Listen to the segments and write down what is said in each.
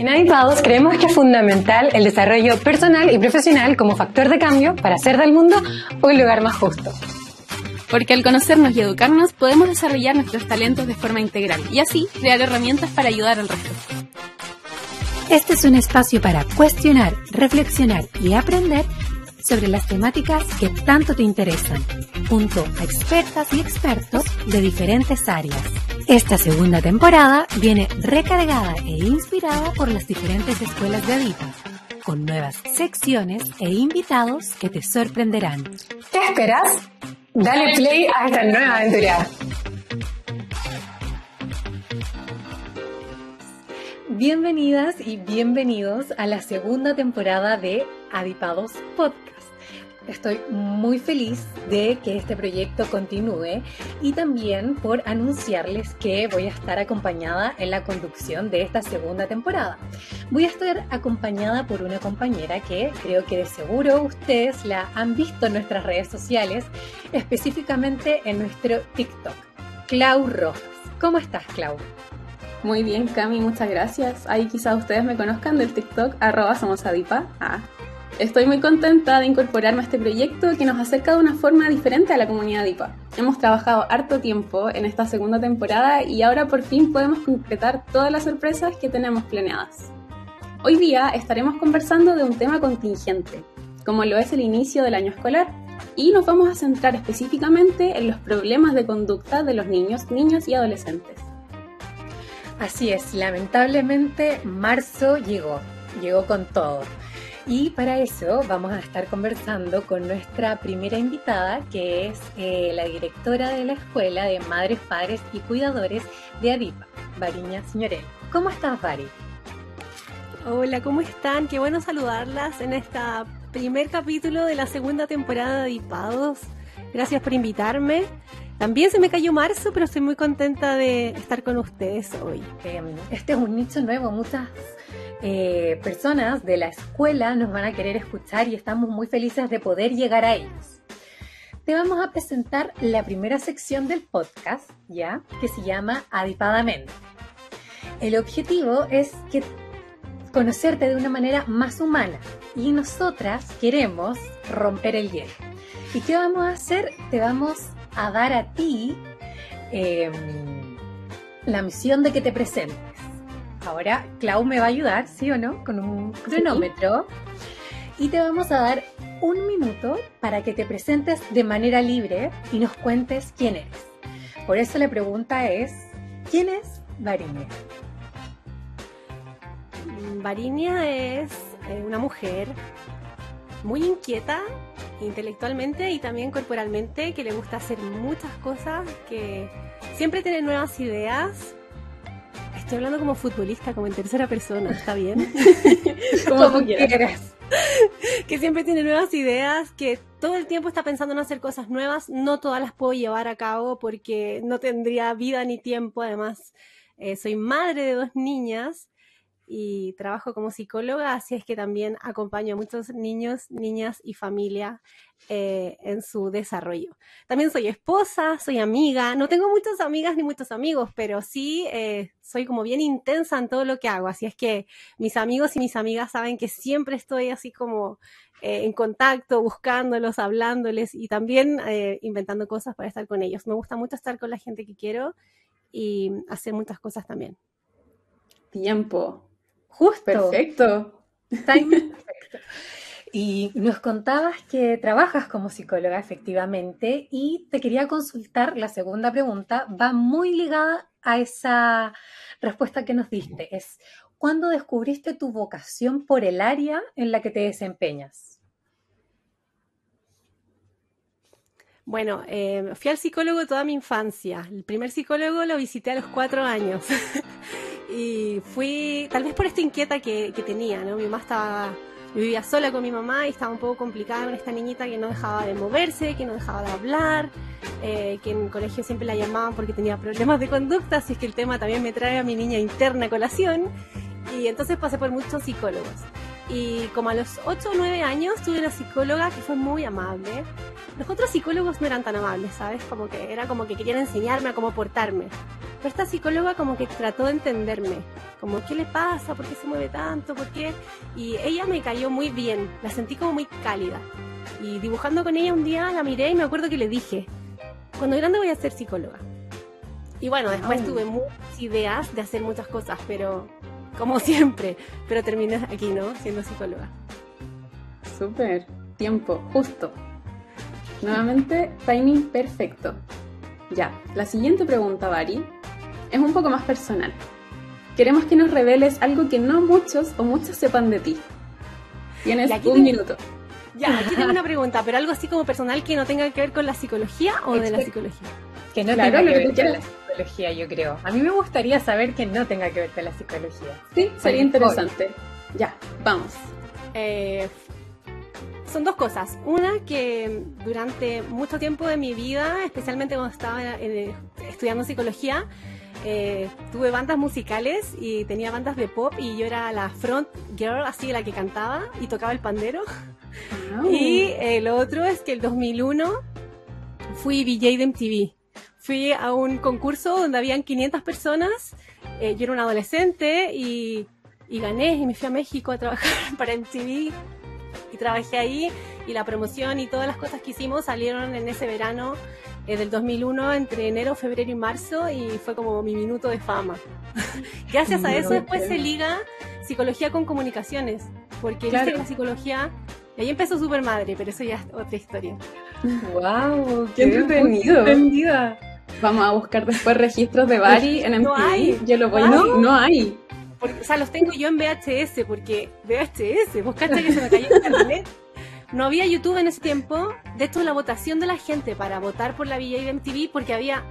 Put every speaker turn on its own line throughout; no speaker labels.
En Avipados creemos que es fundamental el desarrollo personal y profesional como factor de cambio para hacer del mundo un lugar más justo.
Porque al conocernos y educarnos podemos desarrollar nuestros talentos de forma integral y así crear herramientas para ayudar al resto.
Este es un espacio para cuestionar, reflexionar y aprender sobre las temáticas que tanto te interesan, junto a expertas y expertos de diferentes áreas. Esta segunda temporada viene recargada e inspirada por las diferentes escuelas de Adipa, con nuevas secciones e invitados que te sorprenderán.
¿Qué esperas? Dale play a esta nueva aventura. Bienvenidas y bienvenidos a la segunda temporada de Adipados Podcast. Estoy muy feliz de que este proyecto continúe y también por anunciarles que voy a estar acompañada en la conducción de esta segunda temporada. Voy a estar acompañada por una compañera que creo que de seguro ustedes la han visto en nuestras redes sociales, específicamente en nuestro TikTok, Clau Rojas. ¿Cómo estás, Clau?
Muy bien, Cami, muchas gracias. Ahí quizás ustedes me conozcan del TikTok, somosadipa. Ah, Estoy muy contenta de incorporarme a este proyecto que nos acerca de una forma diferente a la comunidad IPA. Hemos trabajado harto tiempo en esta segunda temporada y ahora por fin podemos concretar todas las sorpresas que tenemos planeadas. Hoy día estaremos conversando de un tema contingente, como lo es el inicio del año escolar, y nos vamos a centrar específicamente en los problemas de conducta de los niños, niñas y adolescentes.
Así es, lamentablemente marzo llegó, llegó con todo. Y para eso vamos a estar conversando con nuestra primera invitada, que es eh, la directora de la Escuela de Madres, Padres y Cuidadores de ADIPA, Variña Señorel. ¿Cómo estás, Vari?
Hola, ¿cómo están? Qué bueno saludarlas en este primer capítulo de la segunda temporada de Adipados. Gracias por invitarme. También se me cayó marzo, pero estoy muy contenta de estar con ustedes hoy.
Em, este es un nicho nuevo, muchas eh, personas de la escuela nos van a querer escuchar y estamos muy felices de poder llegar a ellos. Te vamos a presentar la primera sección del podcast, ¿ya? Que se llama Adipadamente. El objetivo es que conocerte de una manera más humana y nosotras queremos romper el hielo. ¿Y qué vamos a hacer? Te vamos a dar a ti em, la misión de que te presentes Ahora Clau me va a ayudar, ¿sí o no? Con un cronómetro. Y te vamos a dar un minuto para que te presentes de manera libre y nos cuentes quién eres. Por eso la pregunta es, ¿quién es Varinia?
Varinia es eh, una mujer muy inquieta intelectualmente y también corporalmente, que le gusta hacer muchas cosas, que siempre tiene nuevas ideas, Estoy hablando como futbolista, como en tercera persona, ¿está bien?
como, quieras.
que siempre tiene nuevas ideas, que todo el tiempo está pensando en hacer cosas nuevas. No todas las puedo llevar a cabo porque no tendría vida ni tiempo. Además, eh, soy madre de dos niñas y trabajo como psicóloga, así es que también acompaño a muchos niños, niñas y familia eh, en su desarrollo. También soy esposa, soy amiga, no tengo muchas amigas ni muchos amigos, pero sí eh, soy como bien intensa en todo lo que hago, así es que mis amigos y mis amigas saben que siempre estoy así como eh, en contacto, buscándolos, hablándoles y también inventando cosas para estar con ellos. Me gusta mucho estar con la gente que quiero y hacer muchas cosas también.
Tiempo.
Justo.
Perfecto.
perfecto. Y nos contabas que trabajas como psicóloga efectivamente y te quería consultar, la segunda pregunta va muy ligada a esa respuesta que nos diste. Es, ¿cuándo descubriste tu vocación por el área en la que te desempeñas?
Bueno, eh, fui al psicólogo toda mi infancia. El primer psicólogo lo visité a los cuatro años. y fui, tal vez por esta inquieta que, tenía, ¿no? Mi mamá estaba, vivía sola con mi mamá y estaba un poco complicada con esta niñita que no dejaba de moverse, que no dejaba de hablar, eh, que en el colegio siempre la llamaban porque tenía problemas de conducta, así es que el tema también me trae a mi niña interna colación. Y entonces pasé por muchos psicólogos. Y como a los 8 o 9 años tuve una psicóloga que fue muy amable. Los otros psicólogos no eran tan amables, ¿sabes? Como que era como que querían enseñarme a cómo portarme. Pero esta psicóloga como que trató de entenderme, como qué le pasa, por qué se mueve tanto, por qué... Y ella me cayó muy bien, la sentí como muy cálida. Y dibujando con ella un día la miré y me acuerdo que le dije, cuando grande voy a ser psicóloga. Y bueno, después tuve muchas ideas de hacer muchas cosas, pero como siempre, pero terminé aquí, ¿no? Siendo psicóloga.
Súper, tiempo, justo. Nuevamente, timing perfecto. Ya, la siguiente pregunta, Bari, es un poco más personal. Queremos que nos reveles algo que no muchos o muchos sepan de ti. Tienes un minuto.
Ya, aquí tengo una pregunta, pero algo así como personal que no tenga que ver con la psicología o de la psicología.
Que no tenga que ver con la psicología, yo creo. A mí me gustaría saber que no tenga que ver con la psicología.
Sí, sería interesante. Ya, vamos.
Eh, son dos cosas. Una que durante mucho tiempo de mi vida, especialmente cuando estaba eh, estudiando psicología, eh, tuve bandas musicales y tenía bandas de pop y yo era la front girl, así la que cantaba y tocaba el pandero. Y eh, lo otro es que el 2001 fui VJ de MTV. Fui a un concurso donde habían 500 personas. yo era una adolescente y, y gané y me fui a México a trabajar para MTV y trabajé ahí y la promoción y todas las cosas que hicimos salieron en ese verano eh, del 2001 entre enero, febrero y marzo y fue como mi minuto de fama. Gracias a eso después se liga psicología con comunicaciones, porque viste que la psicología, y ahí empezó Super Madre, pero eso ya es otra historia.
¡Wow! ¡Qué, entretenido! Vamos a buscar después registros de Bari en MTV. No hay. Yo lo voy a... No, no hay
o sea, los tengo yo en VHS, porque VHS, vos cachas que se me cayó internet. No había YouTube en ese tiempo. De hecho, la votación de la gente para votar por la VJ de MTV, porque había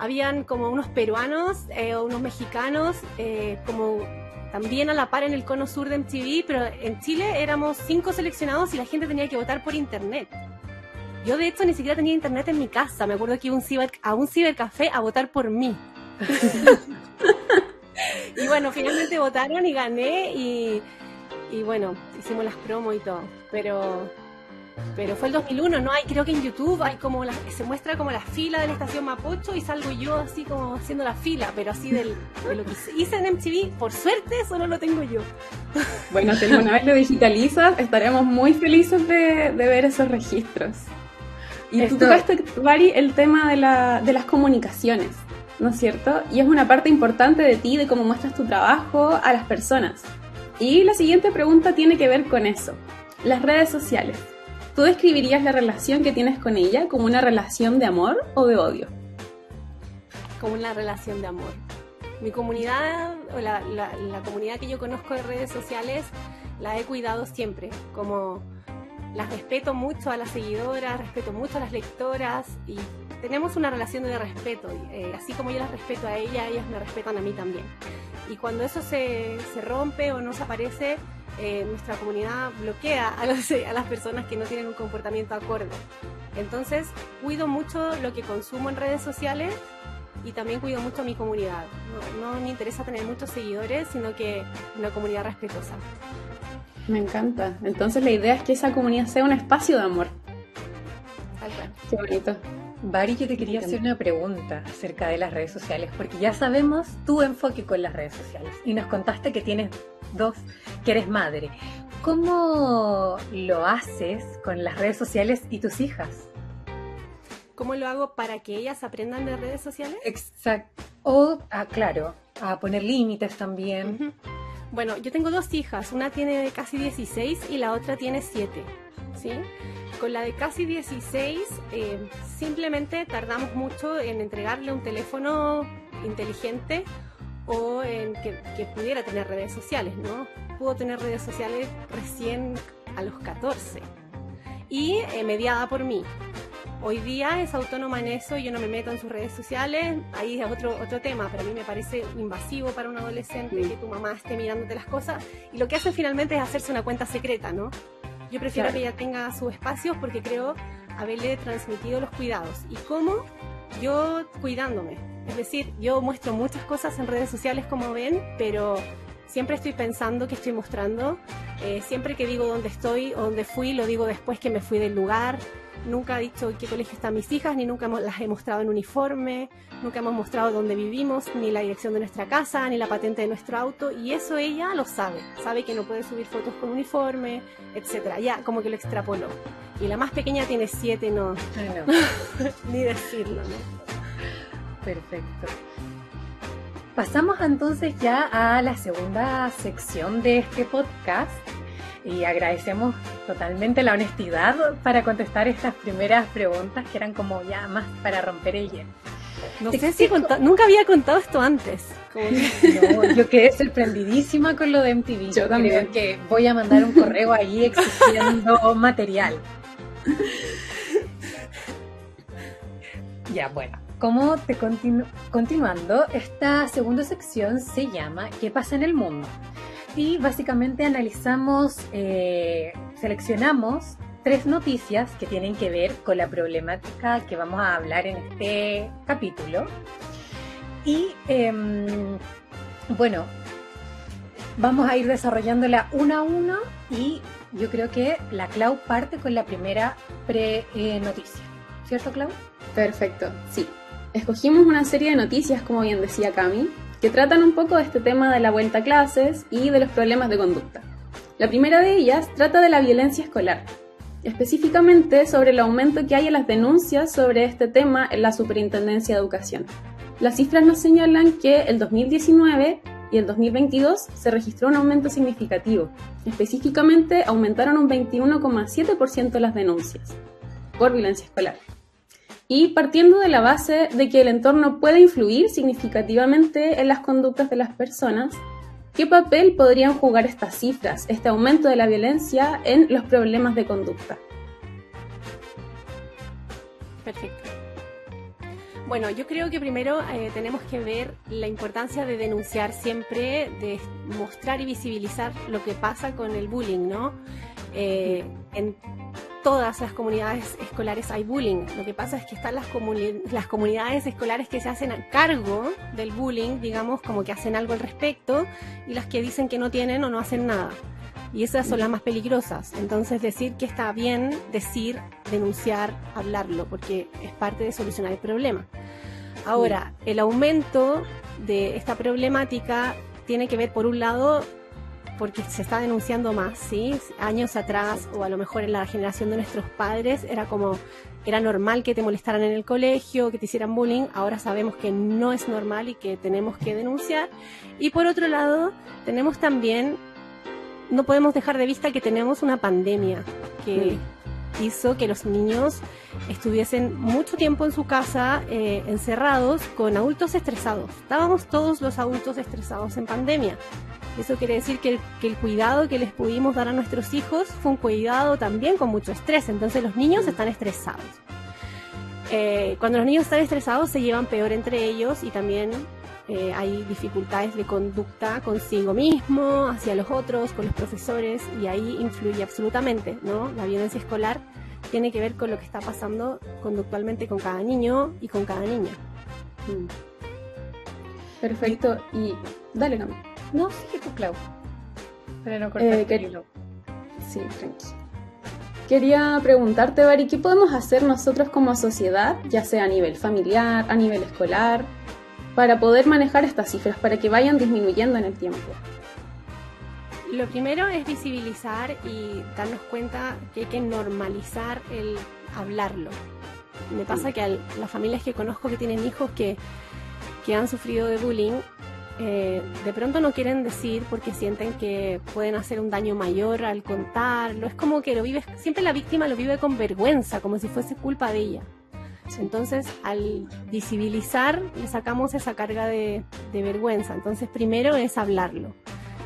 habían como unos peruanos eh, o unos mexicanos, eh, como también a la par en el cono sur de MTV, pero en Chile éramos cinco seleccionados y la gente tenía que votar por internet. Yo de hecho ni siquiera tenía internet en mi casa, me acuerdo que iba un ciber, a un cibercafé a votar por mí. y bueno, finalmente votaron y gané y, bueno, hicimos las promos y todo. Pero pero fue el 2001, ¿no? Hay, creo que en YouTube hay como la, se muestra como la fila de la estación Mapocho y salgo yo así como haciendo la fila, pero así del, de lo que hice en MTV, por suerte solo lo tengo yo.
Bueno, una vez lo digitalizas, estaremos muy felices de ver esos registros. Y tú tocaste, Vari, el tema de, la, de las comunicaciones. ¿no es cierto? Y es una parte importante de ti, de cómo muestras tu trabajo a las personas. Y la siguiente pregunta tiene que ver con eso, las redes sociales. ¿Tú describirías la relación que tienes con ella como una relación de amor o de odio?
Como una relación de amor. Mi comunidad, o la, la comunidad que yo conozco de redes sociales, la he cuidado siempre, como las respeto mucho a las seguidoras, respeto mucho a las lectoras y tenemos una relación de respeto. Eh, así como yo las respeto a ella, ellas me respetan a mí también. Y cuando eso se, se rompe o no se aparece, eh, nuestra comunidad bloquea a, a las personas que no tienen un comportamiento acorde. Entonces, cuido mucho lo que consumo en redes sociales y también cuido mucho a mi comunidad. No, no me interesa tener muchos seguidores, sino que una comunidad respetuosa.
Me encanta. Entonces la idea es que esa comunidad sea un espacio de amor. Qué bonito.
Bari, yo te quería hacer una pregunta acerca de las redes sociales, porque ya sabemos tu enfoque con las redes sociales y nos contaste que tienes dos, que eres madre. ¿Cómo lo haces con las redes sociales y tus hijas?
¿Cómo lo hago para que ellas aprendan de redes sociales?
Exacto. O, ah, claro, a poner límites también.
Bueno, yo tengo dos hijas, una tiene casi 16 y la otra tiene 7, ¿sí? Con la de casi 16 eh, simplemente tardamos mucho en entregarle un teléfono inteligente o en que, pudiera tener redes sociales, ¿no? Pudo tener redes sociales recién a los 14 y eh, mediada por mí. Hoy día es autónoma en eso, yo no me meto en sus redes sociales, ahí es otro, otro tema, pero a mí me parece invasivo para un adolescente que tu mamá esté mirándote las cosas y lo que hace finalmente es hacerse una cuenta secreta, ¿no? Yo prefiero que ella tenga sus espacios porque creo haberle transmitido los cuidados. ¿Y cómo? Yo cuidándome. Es decir, yo muestro muchas cosas en redes sociales como ven, pero siempre estoy pensando que estoy mostrando. Eh, siempre que digo dónde estoy o dónde fui, lo digo después que me fui del lugar. Nunca ha dicho en qué colegio están mis hijas, ni nunca las he mostrado en uniforme, nunca hemos mostrado dónde vivimos, ni la dirección de nuestra casa, ni la patente de nuestro auto, y eso ella lo sabe, sabe que no puede subir fotos con uniforme, etcétera, ya como que lo extrapoló. Y la más pequeña tiene siete, no, ni decirlo, ¿no?
Perfecto. Pasamos entonces ya a la segunda sección de este podcast y agradecemos totalmente la honestidad para contestar estas primeras preguntas que eran como ya más para romper el hielo.
No sé si nunca había contado esto antes.
No, yo quedé sorprendidísima con lo de MTV. Yo también. Creo que voy a mandar un correo ahí exigiendo material. Ya, bueno. Como te continuando, esta segunda sección se llama ¿Qué pasa en el mundo? Y básicamente analizamos, eh, seleccionamos tres noticias que tienen que ver con la problemática que vamos a hablar en este capítulo. Y em, bueno, vamos a ir desarrollándola una a una y yo creo que la Clau parte con la primera pre-noticia. ¿Cierto, Clau?
Perfecto, sí. Escogimos una serie de noticias, como bien decía Cami, que tratan un poco de este tema de la vuelta a clases y de los problemas de conducta. La primera de ellas trata de la violencia escolar, específicamente sobre el aumento que hay en las denuncias sobre este tema en la Superintendencia de Educación. Las cifras nos señalan que el 2019 y el 2022 se registró un aumento significativo. Específicamente aumentaron un 21,7% las denuncias por violencia escolar. Y partiendo de la base de que el entorno puede influir significativamente en las conductas de las personas, ¿qué papel podrían jugar estas cifras, este aumento de la violencia en los problemas de conducta?
Perfecto. Bueno, yo creo que primero eh, tenemos que ver la importancia de denunciar siempre, de mostrar y visibilizar lo que pasa con el bullying, ¿no? Eh, todas las comunidades escolares hay bullying. Lo que pasa es que están las, las comunidades escolares que se hacen a cargo del bullying, digamos, como que hacen algo al respecto, y las que dicen que no tienen o no hacen nada. Y esas son las más peligrosas. Entonces decir que está bien, decir, denunciar, hablarlo, porque es parte de solucionar el problema. Ahora, el aumento de esta problemática tiene que ver, por un lado, porque se está denunciando más, ¿sí? Años atrás, o a lo mejor en la generación de nuestros padres, era como, era normal que te molestaran en el colegio, que te hicieran bullying, ahora sabemos que no es normal y que tenemos que denunciar. Y por otro lado, tenemos también, no podemos dejar de vista que tenemos una pandemia que hizo que los niños estuviesen mucho tiempo en su casa eh, encerrados con adultos estresados. Estábamos todos los adultos estresados en pandemia. Eso quiere decir que el, cuidado que les pudimos dar a nuestros hijos fue un cuidado también con mucho estrés. Entonces los niños están estresados. Eh, cuando los niños están estresados se llevan peor entre ellos y también eh, hay dificultades de conducta consigo mismo, hacia los otros, con los profesores y ahí influye absolutamente, ¿no? La violencia escolar tiene que ver con lo que está pasando conductualmente con cada niño y con cada niña. Mm.
Perfecto. Y dale, Cami.
No, sí, tú, Clau. Para no eh,
Sí, tranquilo. Quería preguntarte, Bari, ¿qué podemos hacer nosotros como sociedad, ya sea a nivel familiar, a nivel escolar, para poder manejar estas cifras, para que vayan disminuyendo en el tiempo?
Lo primero es visibilizar y darnos cuenta que hay que normalizar el hablarlo. Me pasa que a las familias que conozco que tienen hijos que, que han sufrido de bullying, eh, de pronto no quieren decir porque sienten que pueden hacer un daño mayor al contarlo. Es como que lo vive, siempre la víctima lo vive con vergüenza, como si fuese culpa de ella. Entonces, al visibilizar, le sacamos esa carga de, vergüenza. Entonces, primero es hablarlo.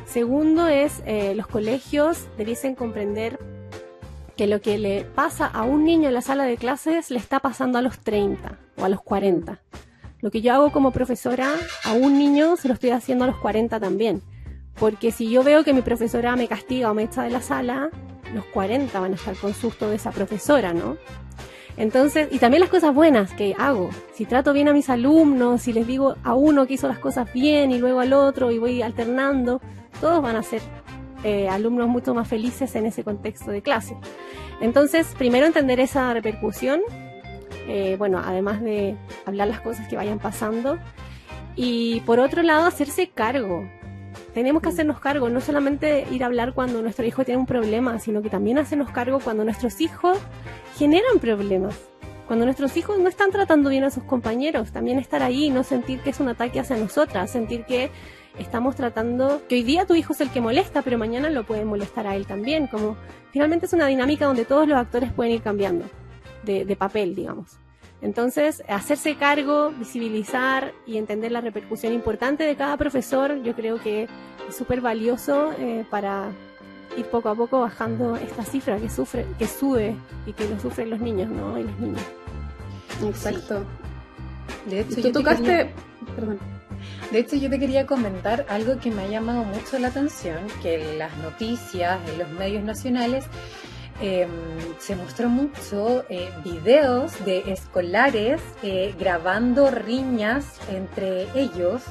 Segundo es, eh, los colegios debiesen comprender que lo que le pasa a un niño en la sala de clases le está pasando a los 30 o a los 40. Lo que yo hago como profesora a un niño se lo estoy haciendo a los 40 también. Porque si yo veo que mi profesora me castiga o me echa de la sala, los 40 van a estar con susto de esa profesora, ¿no? Entonces, y también las cosas buenas que hago. Si trato bien a mis alumnos, si les digo a uno que hizo las cosas bien y luego al otro y voy alternando, todos van a ser eh, alumnos mucho más felices en ese contexto de clase. Entonces, primero entender esa repercusión, eh, bueno, además de hablar las cosas que vayan pasando, y por otro lado, hacerse cargo. Tenemos que hacernos cargo, no solamente ir a hablar cuando nuestro hijo tiene un problema, sino que también hacernos cargo cuando nuestros hijos generan problemas. Cuando nuestros hijos no están tratando bien a sus compañeros, también estar ahí y no sentir que es un ataque hacia nosotras, sentir que estamos tratando, que hoy día tu hijo es el que molesta, pero mañana lo puede molestar a él también, como finalmente es una dinámica donde todos los actores pueden ir cambiando de, de papel, digamos. Entonces, hacerse cargo, visibilizar y entender la repercusión importante de cada profesor, yo creo que es súper valioso eh, para ir poco a poco bajando esta cifra que sufre, que sube y que lo sufren los niños, ¿no? Y las niñas.
Exacto.
De hecho,
tú
yo te
tocaste,
quería-
perdón.
De hecho, yo te quería comentar algo que me ha llamado mucho la atención, que las noticias, en los medios nacionales, eh, se mostró mucho videos de escolares eh, grabando riñas entre ellos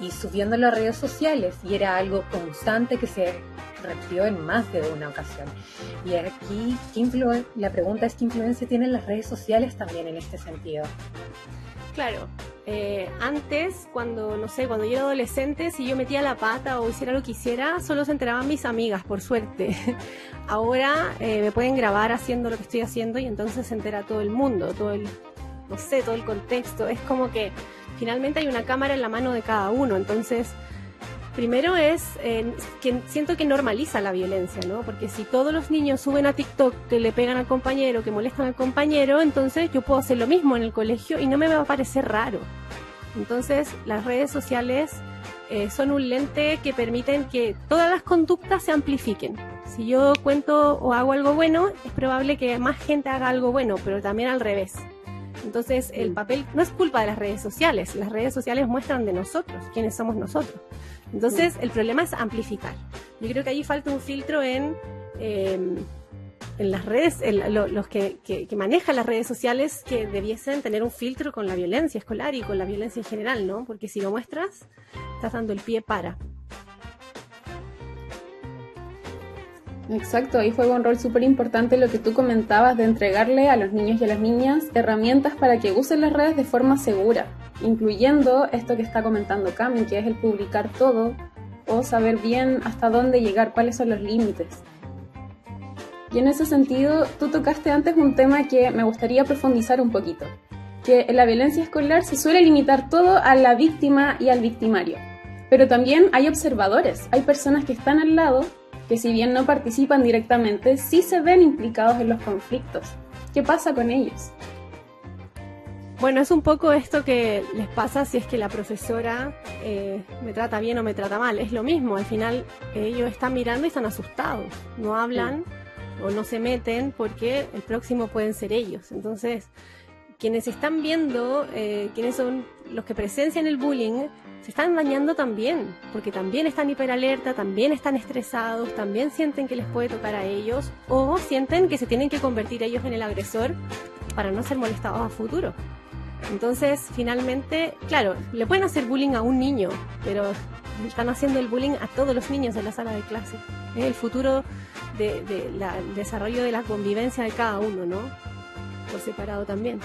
y subiendo a las redes sociales, y era algo constante que se repitió en más de una ocasión. Y aquí, ¿qué influ- la pregunta es, ¿qué influencia tienen las redes sociales también en este sentido?
Claro, eh, antes, cuando, no sé, cuando yo era adolescente, si yo metía la pata o hiciera lo que hiciera, solo se enteraban mis amigas, por suerte. Ahora eh, me pueden grabar haciendo lo que estoy haciendo y entonces se entera todo el mundo, todo el, no sé, todo el contexto. Es como que finalmente hay una cámara en la mano de cada uno, entonces... Primero es eh, que siento que normaliza la violencia, ¿no? Porque si todos los niños suben a TikTok que le pegan al compañero, que molestan al compañero, entonces yo puedo hacer lo mismo en el colegio y no me va a parecer raro. Entonces las redes sociales eh, son un lente que permiten que todas las conductas se amplifiquen. Si yo cuento o hago algo bueno, es probable que más gente haga algo bueno, pero también al revés. Entonces el papel no es culpa de las redes sociales, las redes sociales muestran de nosotros, quiénes somos nosotros. Entonces, el problema es amplificar. Yo creo que ahí falta un filtro en, eh, en las redes, en lo- los que- que manejan las redes sociales, que debiesen tener un filtro con la violencia escolar y con la violencia en general, ¿no? Porque si lo muestras, estás dando el pie para.
Exacto, ahí juega un rol súper importante lo que tú comentabas de entregarle a los niños y a las niñas herramientas para que usen las redes de forma segura, incluyendo esto que está comentando Cami, que es el publicar todo o saber bien hasta dónde llegar, cuáles son los límites. Y en ese sentido, tú tocaste antes un tema que me gustaría profundizar un poquito, que en la violencia escolar se suele limitar todo a la víctima y al victimario. Pero también hay observadores, hay personas que están al lado que si bien no participan directamente, sí se ven implicados en los conflictos. ¿Qué pasa con ellos?
Bueno, es un poco esto que les pasa si es que la profesora eh, me trata bien o me trata mal. Es lo mismo, al final ellos están mirando y están asustados. No hablan o no se meten porque el próximo pueden ser ellos. Entonces, quienes están viendo, eh, quienes son los que presencian el bullying, se están dañando también, porque también están hiperalerta, también están estresados, también sienten que les puede tocar a ellos o sienten que se tienen que convertir ellos en el agresor para no ser molestados a futuro. Entonces, finalmente, claro, le pueden hacer bullying a un niño, pero están haciendo el bullying a todos los niños en la sala de clase. Es el futuro del de, el desarrollo de la convivencia de cada uno, ¿no? Por separado también.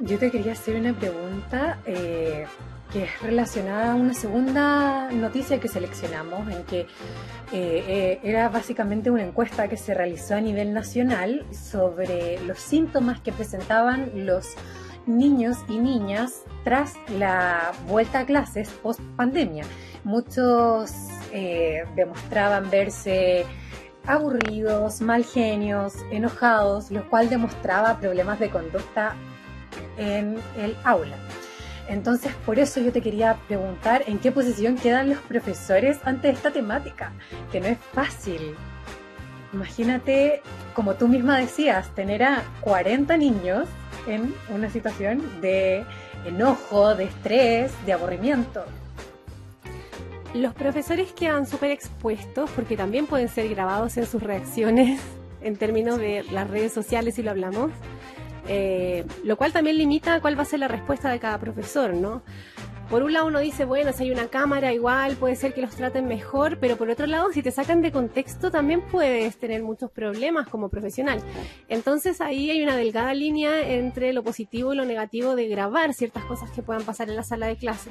Yo te quería hacer una pregunta eh, que es relacionada a una segunda noticia que seleccionamos, en que eh, eh, era básicamente una encuesta que se realizó a nivel nacional sobre los síntomas que presentaban los niños y niñas tras la vuelta a clases post pandemia. Muchos demostraban verse aburridos, mal genios, enojados, lo cual demostraba problemas de conducta en el aula. Entonces, por eso yo te quería preguntar en qué posición quedan los profesores ante esta temática, que no es fácil. Imagínate, como tú misma decías, tener a 40 niños en una situación de enojo, de estrés, de aburrimiento.
Los profesores quedan súper expuestos porque también pueden ser grabados en sus reacciones en términos de las redes sociales, si lo hablamos. Eh, lo cual también limita cuál va a ser la respuesta de cada profesor, ¿no? por un lado uno dice, bueno, si hay una cámara igual puede ser que los traten mejor, pero por otro lado, si te sacan de contexto también puedes tener muchos problemas como profesional. Entonces ahí hay una delgada línea entre lo positivo y lo negativo de grabar ciertas cosas que puedan pasar en la sala de clase.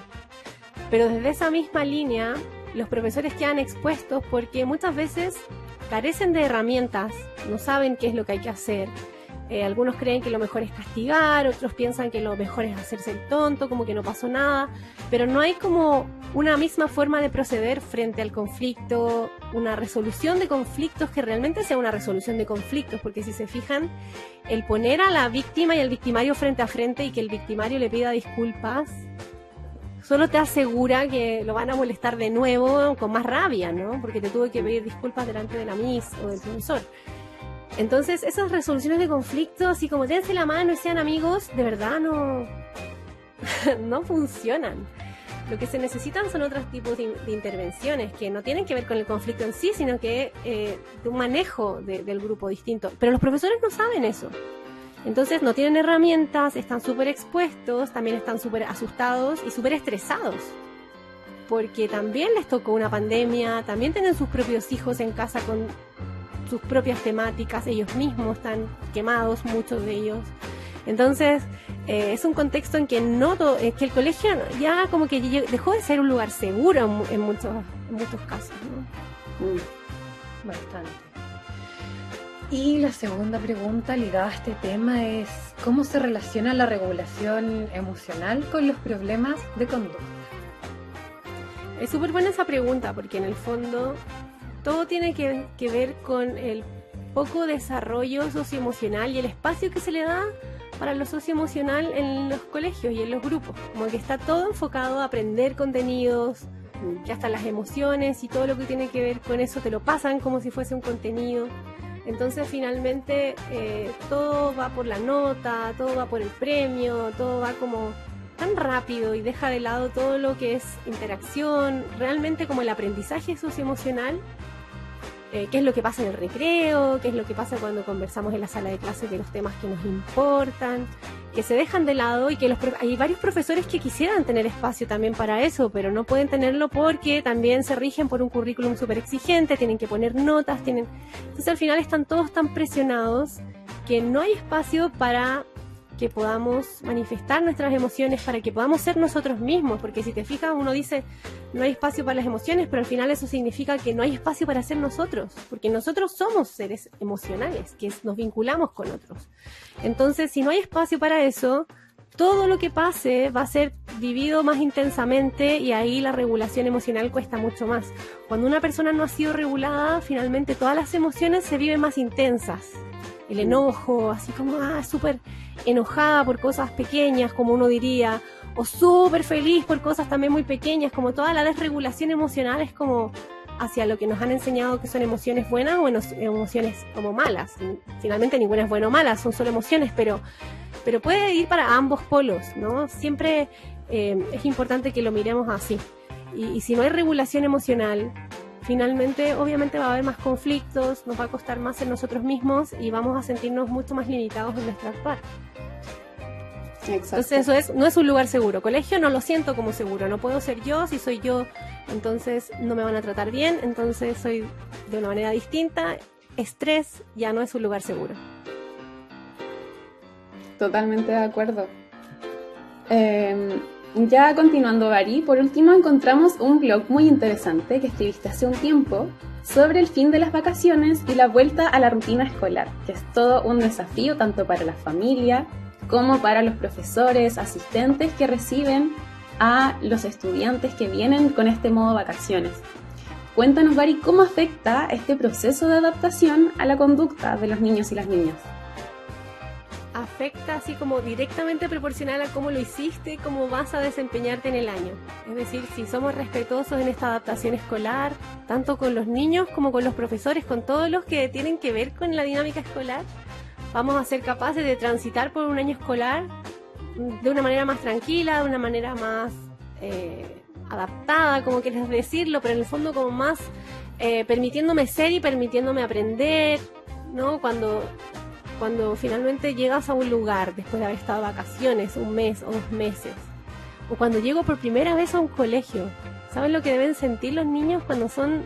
Pero desde esa misma línea, los profesores quedan expuestos porque muchas veces carecen de herramientas, no saben qué es lo que hay que hacer eh, algunos creen que lo mejor es castigar, otros piensan que lo mejor es hacerse el tonto, como que no pasó nada, pero no hay como una misma forma de proceder frente al conflicto, una resolución de conflictos que realmente sea una resolución de conflictos, porque si se fijan, el poner a la víctima y al victimario frente a frente y que el victimario le pida disculpas, solo te asegura que lo van a molestar de nuevo con más rabia, ¿no? Porque te tuve que pedir disculpas delante de la Miss o del profesor. Entonces, esas resoluciones de conflictos, así como dense la mano y sean amigos, de verdad no, no funcionan. Lo que se necesitan son otros tipos de, intervenciones que no tienen que ver con el conflicto en sí, sino que eh, de un manejo del grupo distinto. Pero los profesores no saben eso. Entonces no tienen herramientas, están súper expuestos, también están súper asustados y súper estresados. Porque también les tocó una pandemia, también tienen sus propios hijos en casa con sus propias temáticas, ellos mismos están quemados, muchos de ellos. Entonces, eh, es un contexto en que no que el colegio ya como que dejó de ser un lugar seguro en, muchos, muchos casos.
Mm. Bastante. Y la segunda pregunta ligada a este tema es, ¿cómo se relaciona la regulación emocional con los problemas de conducta?
Es súper buena esa pregunta porque en el fondo todo tiene que, ver con el poco desarrollo socioemocional y el espacio que se le da para lo socioemocional en los colegios y en los grupos. Como que está todo enfocado a aprender contenidos, que hasta las emociones y todo lo que tiene que ver con eso te lo pasan como si fuese un contenido. Entonces finalmente eh, todo va por la nota, todo va por el premio, todo va como tan rápido y deja de lado todo lo que es interacción, realmente como el aprendizaje socioemocional eh, qué es lo que pasa en el recreo, qué es lo que pasa cuando conversamos en la sala de clases de los temas que nos importan, que se dejan de lado y que los hay varios profesores que quisieran tener espacio también para eso, pero no pueden tenerlo porque también se rigen por un currículum súper exigente, tienen que poner notas, tienen... Entonces al final están todos tan presionados que no hay espacio para que podamos manifestar nuestras emociones, para que podamos ser nosotros mismos, porque si te fijas, uno dice, no hay espacio para las emociones, pero al final eso significa que no hay espacio para ser nosotros, porque nosotros somos seres emocionales, que nos vinculamos con otros. Entonces, si no hay espacio para eso, todo lo que pase va a ser vivido más intensamente y ahí la regulación emocional cuesta mucho más. Cuando una persona no ha sido regulada, finalmente todas las emociones se viven más intensas. El enojo, así como, ah, súper enojada por cosas pequeñas, como uno diría, o súper feliz por cosas también muy pequeñas, como toda la desregulación emocional es como hacia lo que nos han enseñado que son emociones buenas o emociones como malas. Finalmente ninguna es buena o mala, son solo emociones, pero, pero puede ir para ambos polos, ¿no? Siempre eh, es importante que lo miremos así. y si no hay regulación emocional, finalmente obviamente va a haber más conflictos, nos va a costar más en nosotros mismos y vamos a sentirnos mucho más limitados en nuestra actuar. Entonces eso es, no es un lugar seguro. Colegio no lo siento como seguro, no puedo ser yo si soy yo, entonces no me van a tratar bien, entonces soy de una manera distinta. Estrés ya no es un lugar seguro.
Totalmente de acuerdo. Em, ya continuando, Bari, por último encontramos un blog muy interesante que escribiste hace un tiempo sobre el fin de las vacaciones y la vuelta a la rutina escolar, que es todo un desafío tanto para la familia como para los profesores, asistentes que reciben a los estudiantes que vienen con este modo vacaciones. Cuéntanos, Bari, cómo afecta este proceso de adaptación a la conducta de los niños y las niñas
afecta así como directamente proporcional a cómo lo hiciste, cómo vas a desempeñarte en el año. Es decir, si somos respetuosos en esta adaptación escolar, tanto con los niños como con los profesores, con todos los que tienen que ver con la dinámica escolar, vamos a ser capaces de transitar por un año escolar de una manera más tranquila, de una manera más eh, adaptada, como quieres decirlo, pero en el fondo como más eh, permitiéndome ser y permitiéndome aprender, ¿no? Cuando cuando finalmente llegas a un lugar después de haber estado vacaciones, un mes o dos meses, o cuando llego por primera vez a un colegio. ¿Saben lo que deben sentir los niños cuando son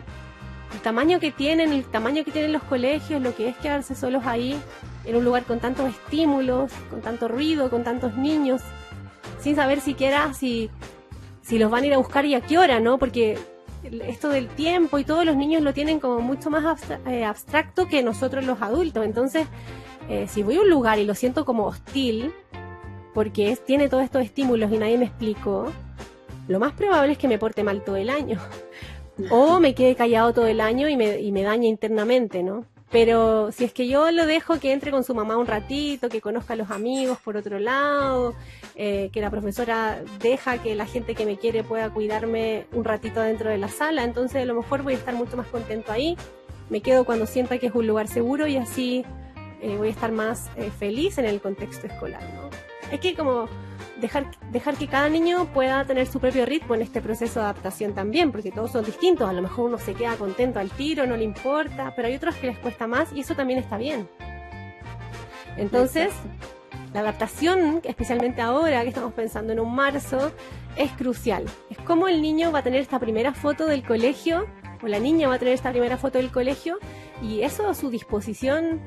el tamaño que tienen, el tamaño que tienen los colegios, lo que es quedarse solos ahí en un lugar con tantos estímulos, con tanto ruido, con tantos niños, sin saber siquiera si, si los van a ir a buscar y a qué hora, ¿no? Porque esto del tiempo y todos los niños lo tienen como mucho más eh, abstracto que nosotros los adultos. Entonces, eh, si voy a un lugar y lo siento como hostil, porque tiene todos estos estímulos y nadie me explicó, lo más probable es que me porte mal todo el año. O me quede callado todo el año y me, y me dañe internamente, ¿no? Pero si es que yo lo dejo que entre con su mamá un ratito, que conozca a los amigos por otro lado, eh, que la profesora deja que la gente que me quiere pueda cuidarme un ratito dentro de la sala, entonces a lo mejor voy a estar mucho más contento ahí. Me quedo cuando sienta que es un lugar seguro y así eh, voy a estar más eh, feliz en el contexto escolar. ¿no? Es que como dejar, dejar que cada niño pueda tener su propio ritmo en este proceso de adaptación también, porque todos son distintos. A lo mejor uno se queda contento al tiro, no le importa, pero hay otros que les cuesta más y eso también está bien. Entonces, la adaptación, especialmente ahora que estamos pensando en un marzo, es crucial. Es como el niño va a tener esta primera foto del colegio, o la niña va a tener esta primera foto del colegio, y eso a su disposición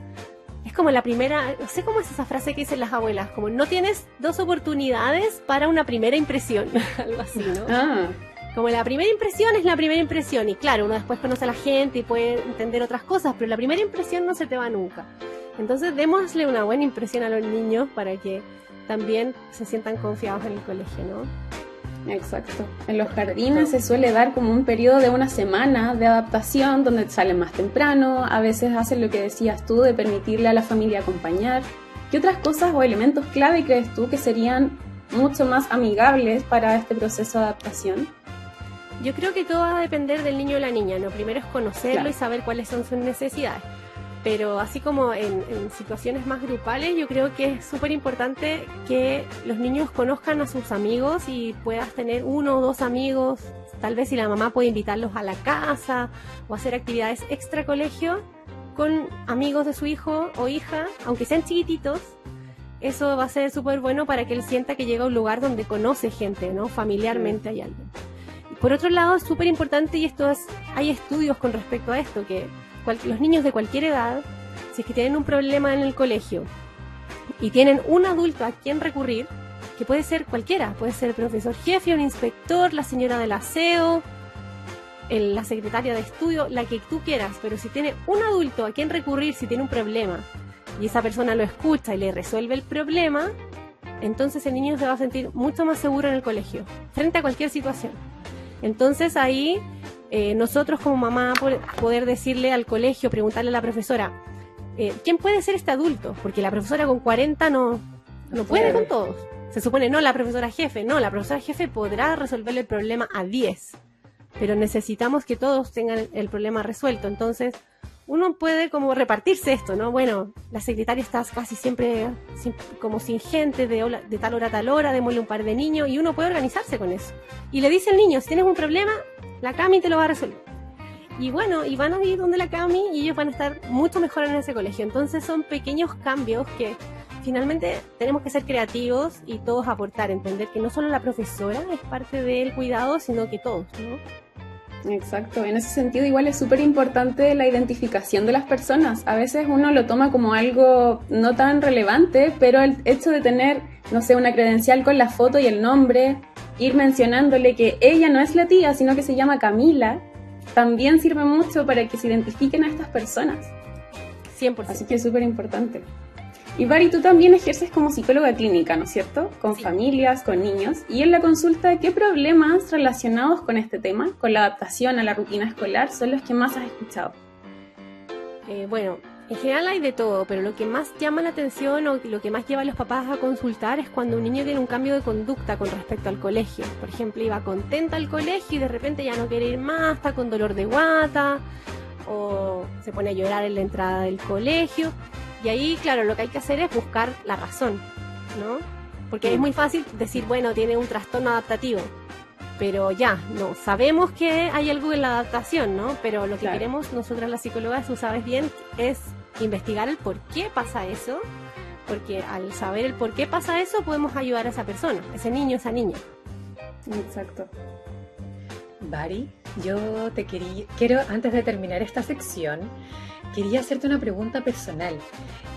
es como la primera, no sé cómo es esa frase que dicen las abuelas, como no tienes dos oportunidades para una primera impresión, algo así, ¿no? Ah. Como la primera impresión es la primera impresión y claro, uno después conoce a la gente y puede entender otras cosas, pero la primera impresión no se te va nunca. Entonces démosle una buena impresión a los niños para que también se sientan confiados en el colegio, ¿no?
Exacto. En los jardines se suele dar como un periodo de una semana de adaptación donde salen más temprano, a veces hacen lo que decías tú de permitirle a la familia acompañar. ¿Qué otras cosas o elementos clave crees tú que serían mucho más amigables para este proceso de adaptación?
Yo creo que todo va a depender del niño o la niña. Lo primero es conocerlo y saber cuáles son sus necesidades pero así como en, situaciones más grupales, yo creo que es súper importante que los niños conozcan a sus amigos y puedas tener uno o dos amigos, tal vez si la mamá puede invitarlos a la casa o hacer actividades extra colegio con amigos de su hijo o hija, aunque sean chiquititos, eso va a ser súper bueno para que él sienta que llega a un lugar donde conoce gente, ¿no? Familiarmente hay alguien. Por otro lado, es súper importante, y esto es, hay estudios con respecto a esto, que los niños de cualquier edad, si es que tienen un problema en el colegio y tienen un adulto a quien recurrir, que puede ser cualquiera, puede ser el profesor jefe, un inspector, la señora del aseo, la secretaria de estudio, la que tú quieras, pero si tiene un adulto a quien recurrir si tiene un problema y esa persona lo escucha y le resuelve el problema, entonces el niño se va a sentir mucho más seguro en el colegio, frente a cualquier situación. Entonces ahí eh, nosotros como mamá poder decirle al colegio, preguntarle a la profesora, eh, ¿quién puede ser este adulto? Porque la profesora con 40 no, no puede con todos. Se supone, no, la profesora jefe, no, la profesora jefe podrá resolver el problema a 10, pero necesitamos que todos tengan el problema resuelto. Entonces, uno puede como repartirse esto, ¿no? Bueno, la secretaria está casi siempre como sin gente, de, de tal hora a tal hora, démosle un par de niños, y uno puede organizarse con eso. Y le dice al niño, si tienes un problema, la Cami te lo va a resolver. Y bueno, y van a ir donde la Cami y ellos van a estar mucho mejor en ese colegio. Entonces son pequeños cambios que finalmente tenemos que ser creativos y todos aportar, entender que no solo la profesora es parte del cuidado, sino que todos, ¿no?
Exacto, en ese sentido igual es súper importante la identificación de las personas. A veces uno lo toma como algo no tan relevante, pero el hecho de tener, no sé, una credencial con la foto y el nombre, ir mencionándole que ella no es la tía, sino que se llama Camila, también sirve mucho para que se identifiquen a estas personas.
100%.
Así que es súper importante. Y Bari, tú también ejerces como psicóloga clínica, ¿no es cierto? Con familias, con niños. Y en la consulta, ¿qué problemas relacionados con este tema, con la adaptación a la rutina escolar, son los que más has escuchado?
Eh, bueno, en general hay de todo, pero lo que más llama la atención o lo que más lleva a los papás a consultar es cuando un niño tiene un cambio de conducta con respecto al colegio. Por ejemplo, iba contenta al colegio y de repente ya no quiere ir más, está con dolor de guata o se pone a llorar en la entrada del colegio. Y ahí, claro, lo que hay que hacer es buscar la razón, ¿no? Porque es muy fácil decir, bueno, tiene un trastorno adaptativo, pero ya, no, sabemos que hay algo en la adaptación, ¿no? Pero lo que queremos nosotras las psicólogas, tú sabes bien, es investigar el por qué pasa eso, porque al saber el por qué pasa eso podemos ayudar a esa persona, ese niño, esa niña.
Exacto.
Bari, yo te quería, quiero, antes de terminar esta sección, quería hacerte una pregunta personal.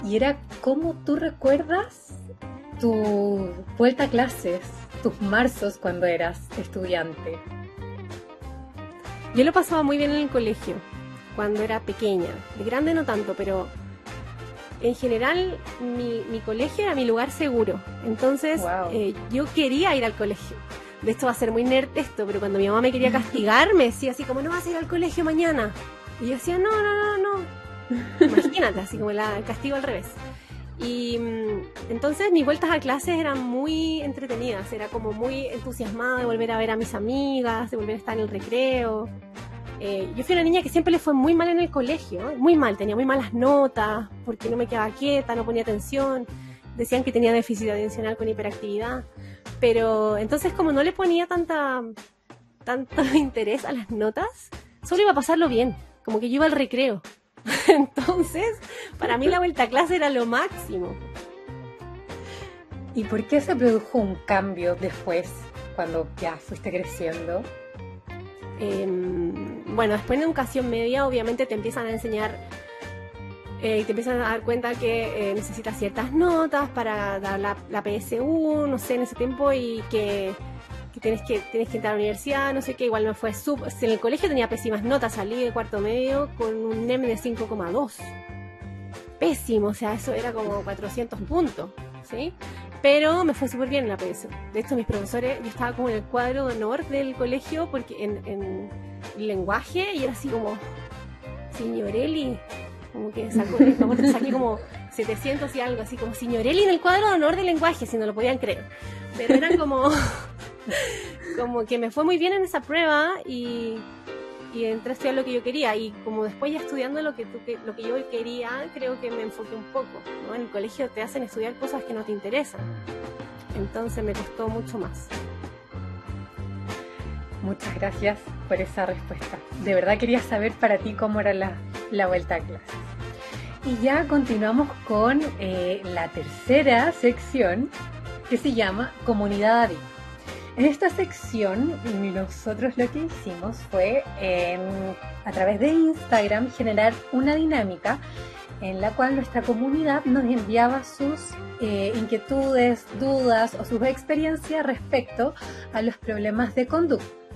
Y era, ¿cómo tú recuerdas tu vuelta a clases, tus marzos cuando eras estudiante?
Yo lo pasaba muy bien en el colegio, cuando era pequeña. De grande no tanto, pero en general mi, mi colegio era mi lugar seguro. Entonces
Wow.
eh, yo quería ir al colegio. De esto va a ser muy nerd esto, pero cuando mi mamá me quería castigar, me decía así como, no vas a ir al colegio mañana. Y yo decía, no, no, no, no. Imagínate, así como el castigo al revés. Y mm, entonces mis vueltas a clases eran muy entretenidas, era como muy entusiasmada de volver a ver a mis amigas, de volver a estar en el recreo. Eh, yo fui una niña que siempre le fue muy mal en el colegio, ¿eh? muy mal, tenía muy malas notas, porque no me quedaba quieta, no ponía atención, decían que tenía déficit atencional con hiperactividad, pero entonces como no le ponía tanta, tanto interés a las notas, solo iba a pasarlo bien, como que yo iba al recreo. Entonces, para mí la vuelta a clase era lo máximo.
¿Y por qué se produjo un cambio después, cuando ya fuiste creciendo?
Eh, bueno, después de educación media, obviamente te empiezan a enseñar eh, y te empiezan a dar cuenta que eh, necesitas ciertas notas para dar la, la PSU, no sé, en ese tiempo, y que, que tienes que tienes que entrar a la universidad, no sé qué, igual me fue sub. En el colegio tenía pésimas notas, salí de cuarto medio con un NEM de 5,2. Pésimo, o sea, eso era como 400 puntos, ¿sí? Pero me fue súper bien en la PSU. De hecho, mis profesores, yo estaba como en el cuadro de honor del colegio porque en, en lenguaje y era así como, Signorelli, como que que saqué como 700 y algo, así como Signorelli en el cuadro de honor del lenguaje, si no lo podían creer. Pero era como, como que me fue muy bien en esa prueba y, y entré a estudiar lo que yo quería. Y como después ya estudiando lo que, tú, lo que yo quería, creo que me enfoqué un poco. ¿no? En el colegio te hacen estudiar cosas que no te interesan. Entonces me costó mucho más.
Muchas gracias por esa respuesta. De verdad quería saber para ti cómo era la, la vuelta a clases. Y ya continuamos con eh, la tercera sección que se llama Comunidad ADI. En esta sección nosotros lo que hicimos fue em, a través de Instagram generar una dinámica en la cual nuestra comunidad nos enviaba sus eh, inquietudes, dudas o sus experiencias respecto a los problemas de conducta.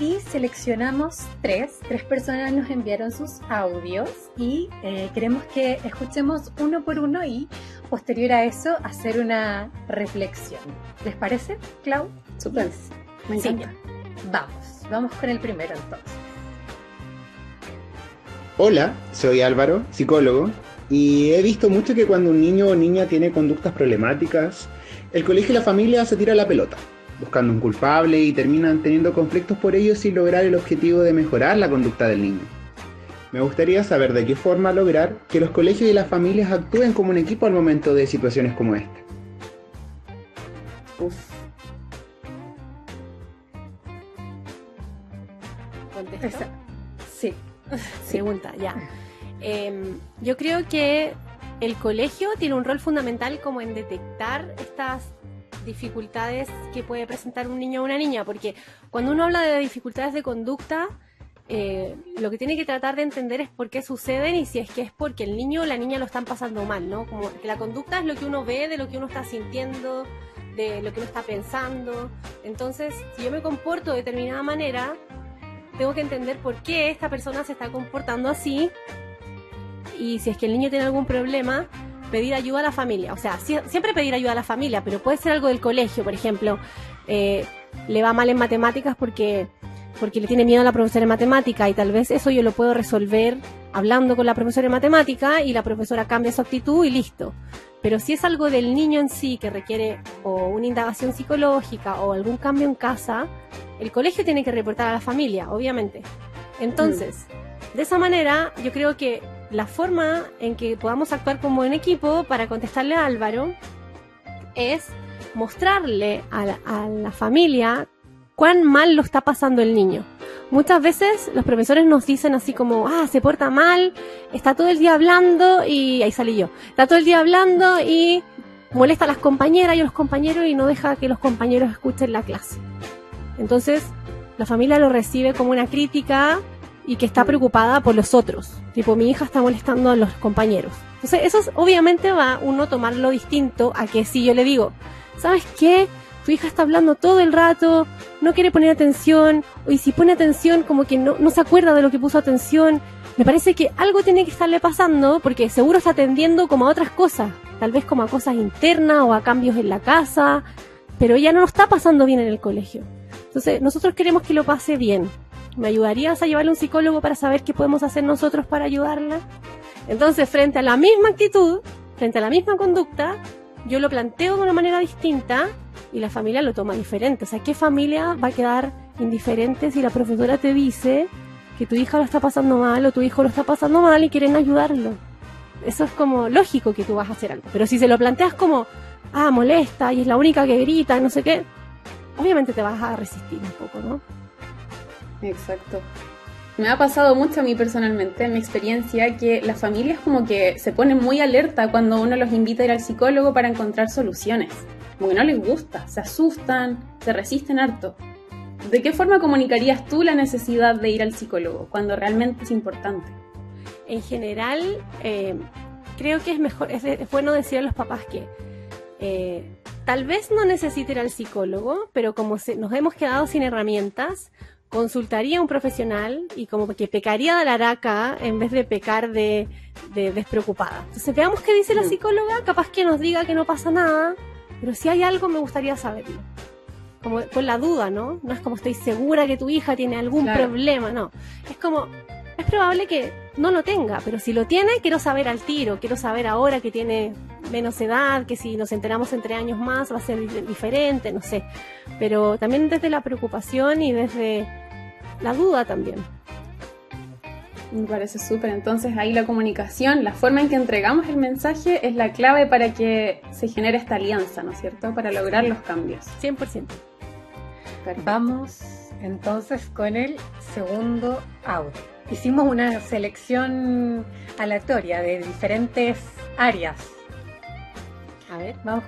Y seleccionamos tres, tres personas nos enviaron sus audios y eh, queremos que escuchemos uno por uno y posterior a eso hacer una reflexión. ¿Les parece, Clau?
Súper. Me
Sí.
encanta.
Vamos, vamos con el primero entonces.
Hola, soy Álvaro, psicólogo, y he visto mucho que cuando un niño o niña tiene conductas problemáticas, el colegio y la familia se tira la pelota, buscando un culpable y terminan teniendo conflictos por ello sin lograr el objetivo de mejorar la conducta del niño. Me gustaría saber de qué forma lograr que los colegios y las familias actúen como un equipo al momento de situaciones como esta.
Uf.
¿Contesto?
Esa- Sí,
Pregunta, ya. Em, yo creo que el colegio tiene un rol fundamental como en detectar estas dificultades que puede presentar un niño o una niña, porque cuando uno habla de dificultades de conducta, eh, lo que tiene que tratar de entender es por qué suceden y si es que es porque el niño o la niña lo están pasando mal, ¿no? Como que la conducta es lo que uno ve, de lo que uno está sintiendo, de lo que uno está pensando. Entonces, si yo me comporto de determinada manera, tengo que entender por qué esta persona se está comportando así y si es que el niño tiene algún problema, pedir ayuda a la familia. O sea, sie- siempre pedir ayuda a la familia, pero puede ser algo del colegio, por ejemplo, eh, le va mal en matemáticas porque, porque le tiene miedo a la profesora de matemática y tal vez eso yo lo puedo resolver hablando con la profesora de matemática y la profesora cambia su actitud y listo. Pero si es algo del niño en sí que requiere o una indagación psicológica o algún cambio en casa, el colegio tiene que reportar a la familia, obviamente. Entonces, de esa manera, yo creo que la forma en que podamos actuar como en equipo para contestarle a Álvaro es mostrarle a la, a la familia cuán mal lo está pasando el niño. Muchas veces los profesores nos dicen así como, ah, se porta mal, está todo el día hablando y ahí salí yo, está todo el día hablando y molesta a las compañeras y a los compañeros y no deja que los compañeros escuchen la clase. Entonces, la familia lo recibe como una crítica y que está preocupada por los otros. Tipo, mi hija está molestando a los compañeros. Entonces, eso es- obviamente va uno tomarlo distinto a que si yo le digo, ¿sabes qué? Tu hija está hablando todo el rato, no quiere poner atención, y si pone atención como que no, no se acuerda de lo que puso atención. Me parece que algo tiene que estarle pasando porque seguro está atendiendo como a otras cosas, tal vez como a cosas internas o a cambios en la casa, pero ella no lo está pasando bien en el colegio. Entonces, nosotros queremos que lo pase bien. ¿Me ayudarías a llevarle a un psicólogo para saber qué podemos hacer nosotros para ayudarla? Entonces, frente a la misma actitud, frente a la misma conducta, yo lo planteo de una manera distinta y la familia lo toma diferente. O sea, ¿qué familia va a quedar indiferente si la profesora te dice que tu hija lo está pasando mal o tu hijo lo está pasando mal y quieren ayudarlo? Eso es como lógico que tú vas a hacer algo. Pero si se lo planteas como, ah, molesta y es la única que grita, no sé qué, obviamente te vas a resistir un poco, ¿no?
Exacto. Me ha pasado mucho a mí personalmente, en mi experiencia, que las familias como que se ponen muy alerta cuando uno los invita a ir al psicólogo para encontrar soluciones. Como que no les gusta, se asustan, se resisten harto. ¿De qué forma comunicarías tú la necesidad de ir al psicólogo cuando realmente es importante?
en general, eh, creo que es mejor, es, bueno decir a los papás que eh, tal vez no necesite ir al psicólogo, pero como se- nos hemos quedado sin herramientas, consultaría a un profesional y como que pecaría de la araca en vez de pecar de, de despreocupada. Entonces veamos qué dice la psicóloga, capaz que nos diga que no pasa nada, pero si hay algo me gustaría saberlo. Como con la duda, ¿no? No es como estoy segura que tu hija tiene algún
Claro.
problema, no. Es como, es probable que no lo tenga, pero si lo tiene, quiero saber al tiro, quiero saber ahora que tiene menos edad, que si nos enteramos entre años más va a ser di- diferente, no sé. Pero también desde la preocupación y desde la duda también.
Me parece súper. Entonces ahí la comunicación, la forma en que entregamos el mensaje es la clave para que se genere esta alianza, ¿no es cierto? Para lograr los cambios.
100%.
Perfecto.
Vamos entonces con el segundo audio. Hicimos una selección aleatoria de diferentes áreas.
A ver.
Vamos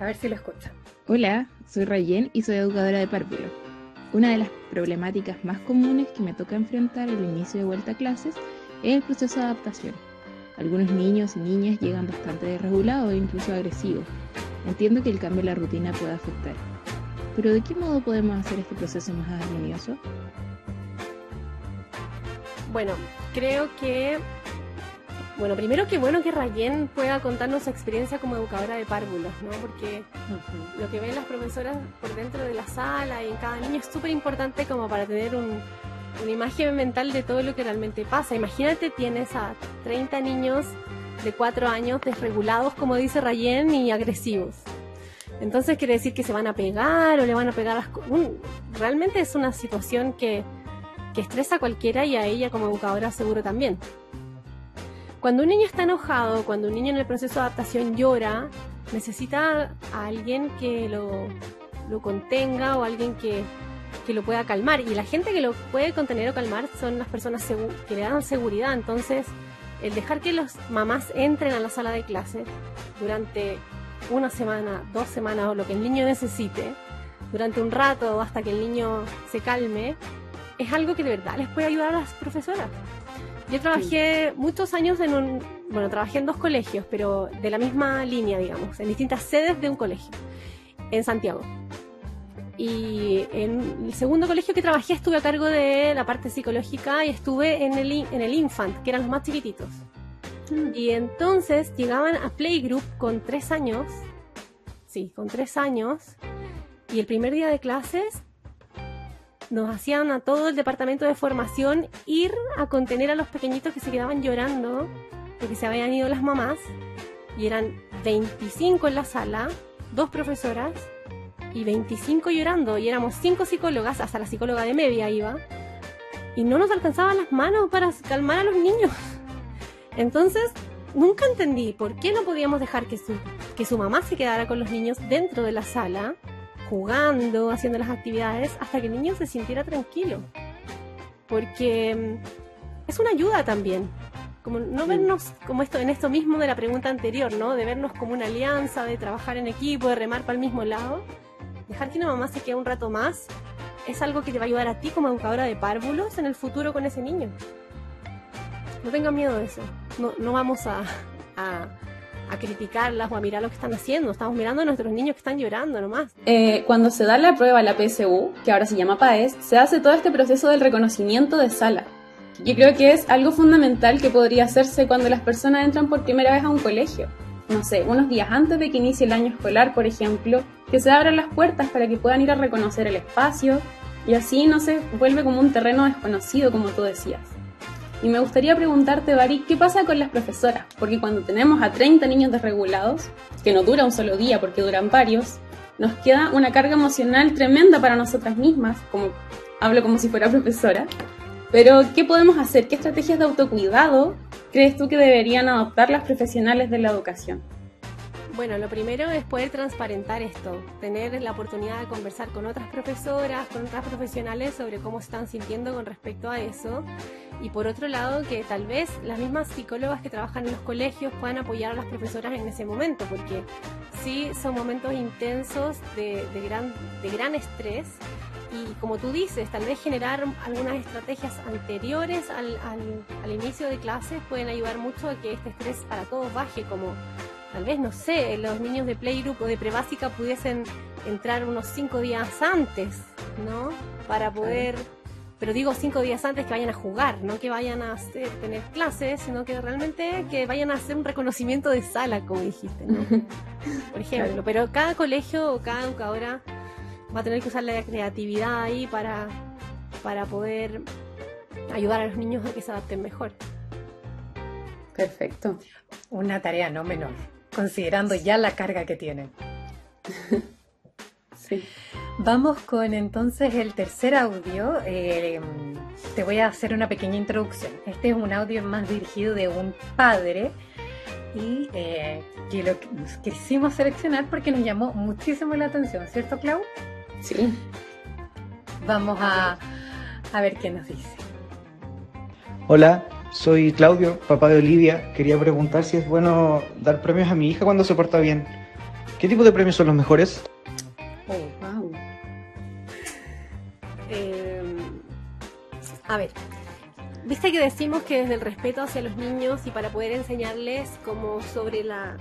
a ver si lo escuchan.
Hola, soy Rayen y soy educadora de párvulo. Una de las problemáticas más comunes que me toca enfrentar al inicio de vuelta a clases es el proceso de adaptación. Algunos niños y niñas llegan bastante desregulados e incluso agresivos. Entiendo que el cambio en la rutina puede afectar. Pero ¿de qué modo podemos hacer este proceso más armonioso?
Bueno, creo que. Bueno, primero que bueno que Rayen pueda contarnos su experiencia como educadora de párvulos, ¿no? Porque lo que ven las profesoras por dentro de la sala y en cada niño es súper importante como para tener un- una imagen mental de todo lo que realmente pasa. Imagínate, tienes a 30 niños de 4 años desregulados, como dice Rayen, y agresivos. Entonces quiere decir que se van a pegar o le van a pegar las... un- realmente es una situación que, que estresa a cualquiera y a ella como educadora seguro también. Cuando un niño está enojado, cuando un niño en el proceso de adaptación llora, necesita a alguien que lo, lo contenga o alguien que, que lo pueda calmar. Y la gente que lo puede contener o calmar son las personas que le dan seguridad. Entonces, el dejar que las mamás entren a la sala de clase durante una semana, dos semanas o lo que el niño necesite, durante un rato hasta que el niño se calme, es algo que de verdad les puede ayudar a las profesoras. Yo trabajé muchos años en un, bueno, trabajé en dos colegios, pero de la misma línea, digamos, en distintas sedes de un colegio, en Santiago. Y en el segundo colegio que trabajé estuve a cargo de la parte psicológica y estuve en el, en el infant, que eran los más chiquititos. Y entonces llegaban a Playgroup con tres años, sí, con tres años, y el primer día de clases nos hacían a todo el departamento de formación ir a contener a los pequeñitos que se quedaban llorando porque se habían ido las mamás y eran 25 en la sala, dos profesoras y 25 llorando y éramos cinco psicólogas, hasta la psicóloga de media iba y no nos alcanzaban las manos para calmar a los niños. Entonces, nunca entendí por qué no podíamos dejar que su, que su mamá se quedara con los niños dentro de la sala jugando, haciendo las actividades, hasta que el niño se sintiera tranquilo. Porque mm, es una ayuda también. Como no vernos como esto, en esto mismo de la pregunta anterior, ¿no? De vernos como una alianza, de trabajar en equipo, de remar para el mismo lado. Dejar que una mamá se quede un rato más es algo que te va a ayudar a ti como educadora de párvulos en el futuro con ese niño. No tenga miedo de eso. No, no vamos a, a, a, criticarlas o a mirar lo que están haciendo. Estamos mirando a nuestros niños que están llorando nomás.
Eh, cuando se da la prueba, la PSU, que ahora se llama PAES, se hace todo este proceso del reconocimiento de sala. Yo creo que es algo fundamental que podría hacerse cuando las personas entran por primera vez a un colegio. No sé, unos días antes de que inicie el año escolar, por ejemplo, que se abran las puertas para que puedan ir a reconocer el espacio y así no se vuelve como un terreno desconocido, como tú decías. Y me gustaría preguntarte, Bari, ¿qué pasa con las profesoras? Porque cuando tenemos a 30 niños desregulados, que no dura un solo día porque duran varios, nos queda una carga emocional tremenda para nosotras mismas, como hablo como si fuera profesora. Pero, ¿qué podemos hacer? ¿Qué estrategias de autocuidado crees tú que deberían adoptar las profesionales de la educación?
Bueno, lo primero es poder transparentar esto, tener la oportunidad de conversar con otras profesoras, con otras profesionales sobre cómo están sintiendo con respecto a eso. Y por otro lado, que tal vez las mismas psicólogas que trabajan en los colegios puedan apoyar a las profesoras en ese momento, porque sí son momentos intensos de, gran, estrés y como tú dices, tal vez generar algunas estrategias anteriores al, al, al, inicio de clases pueden ayudar mucho a que este estrés para todos baje, como tal vez, no sé, los niños de playgroup o de prebásica pudiesen entrar unos cinco días antes, ¿no? Para poder, pero digo cinco días antes que vayan a jugar, no que vayan a hacer, tener clases, sino que realmente que vayan a hacer un reconocimiento de sala, como dijiste, ¿no? Por ejemplo, pero cada colegio o cada educadora va a tener que usar la creatividad ahí para, para poder ayudar a los niños a que se adapten mejor.
Perfecto.
Una tarea no menor, considerando ya la carga que tienen.
sí.
Vamos con entonces el tercer audio. Eh, te voy a hacer una pequeña introducción. Este es un audio más dirigido de un padre y eh, que lo quisimos seleccionar porque nos llamó muchísimo la atención, ¿cierto, Clau?
Sí.
Vamos a, a ver qué nos dice.
Hola, soy Claudio, papá de Olivia. Quería preguntar si es bueno dar premios a mi hija cuando se porta bien. ¿Qué tipo de premios son los mejores?
Oh, wow.
Eh, a ver, viste que decimos que desde el respeto hacia los niños y para poder enseñarles como sobre la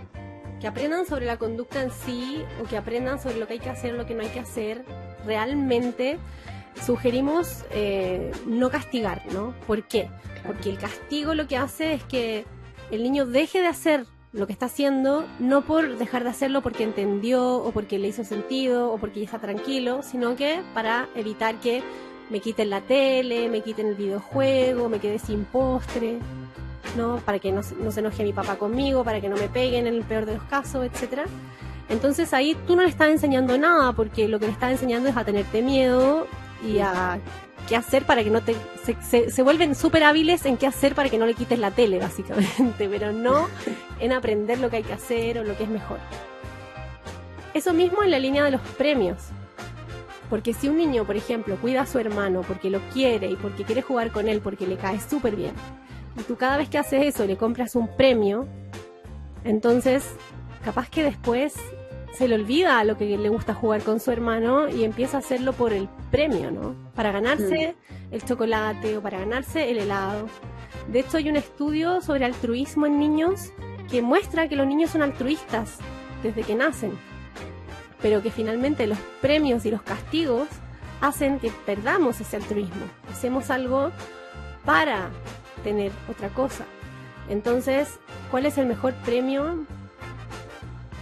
que aprendan sobre la conducta en sí o que aprendan sobre lo que hay que hacer lo que no hay que hacer, realmente sugerimos eh, no castigar, ¿no? ¿Por qué? Porque el castigo lo que hace es que el niño deje de hacer lo que está haciendo, no por dejar de hacerlo porque entendió o porque le hizo sentido o porque ya está tranquilo, sino que para evitar que me quiten la tele, me quiten el videojuego, me quede sin postre, ¿no? Para que no, no, se enoje mi papá conmigo, para que no me peguen en el peor de los casos, etc. Entonces ahí tú no le estás enseñando nada, porque lo que le estás enseñando es a tenerte miedo y a qué hacer para que no te... Se, vuelven súper hábiles en qué hacer para que no le quites la tele, básicamente, pero no en aprender lo que hay que hacer o lo que es mejor. Eso mismo en la línea de los premios. Porque si un niño, por ejemplo, cuida a su hermano porque lo quiere y porque quiere jugar con él porque le cae súper bien, y tú cada vez que haces eso le compras un premio, entonces capaz que después se le olvida lo que le gusta jugar con su hermano y empieza a hacerlo por el premio, ¿no? Para ganarse mm. el chocolate o para ganarse el helado. De hecho, hay un estudio sobre altruismo en niños que muestra que los niños son altruistas desde que nacen, pero que finalmente los premios y los castigos hacen que perdamos ese altruismo. Hacemos algo para tener otra cosa. Entonces, ¿cuál es el mejor premio?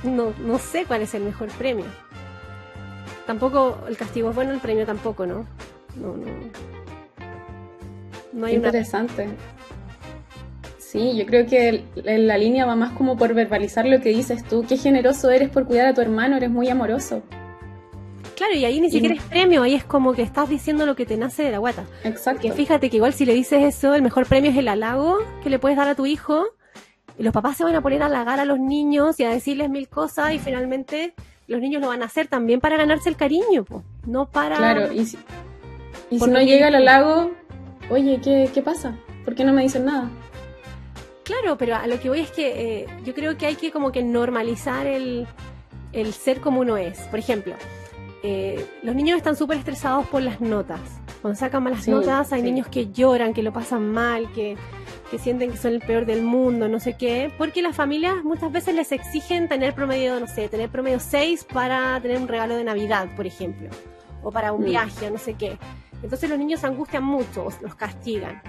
No, no sé cuál es el mejor premio. Tampoco el castigo es bueno, el premio tampoco, ¿no? No, no.
no hay Interesante. Una... Sí, yo creo que la línea va más como por verbalizar lo que dices tú. Qué generoso eres por cuidar a tu hermano, eres muy amoroso.
Claro, y ahí ni siquiera es premio, ahí es como que estás diciendo lo que te nace de la guata.
Exacto.
Que fíjate que igual si le dices eso, el mejor premio es el halago que le puedes dar a tu hijo. Y los papás se van a poner a halagar a los niños y a decirles mil cosas y finalmente los niños lo van a hacer también para ganarse el cariño, po, no para...
Claro, y si, y si no llega el halago, oye, ¿qué, ¿qué pasa? ¿Por qué no me dicen nada?
Claro, pero a lo que voy es que eh, yo creo que hay que como que normalizar el, el ser como uno es. Por ejemplo, eh, los niños están súper estresados por las notas. Cuando sacan malas
Sí,
notas, hay
sí.
niños que lloran, que lo pasan mal, que, que sienten que son el peor del mundo, no sé qué, porque las familias muchas veces les exigen tener promedio, no sé, tener promedio 6 para tener un regalo de Navidad, por ejemplo, o para un
Mm.
viaje, no sé qué. Entonces los niños se angustian mucho, los castigan.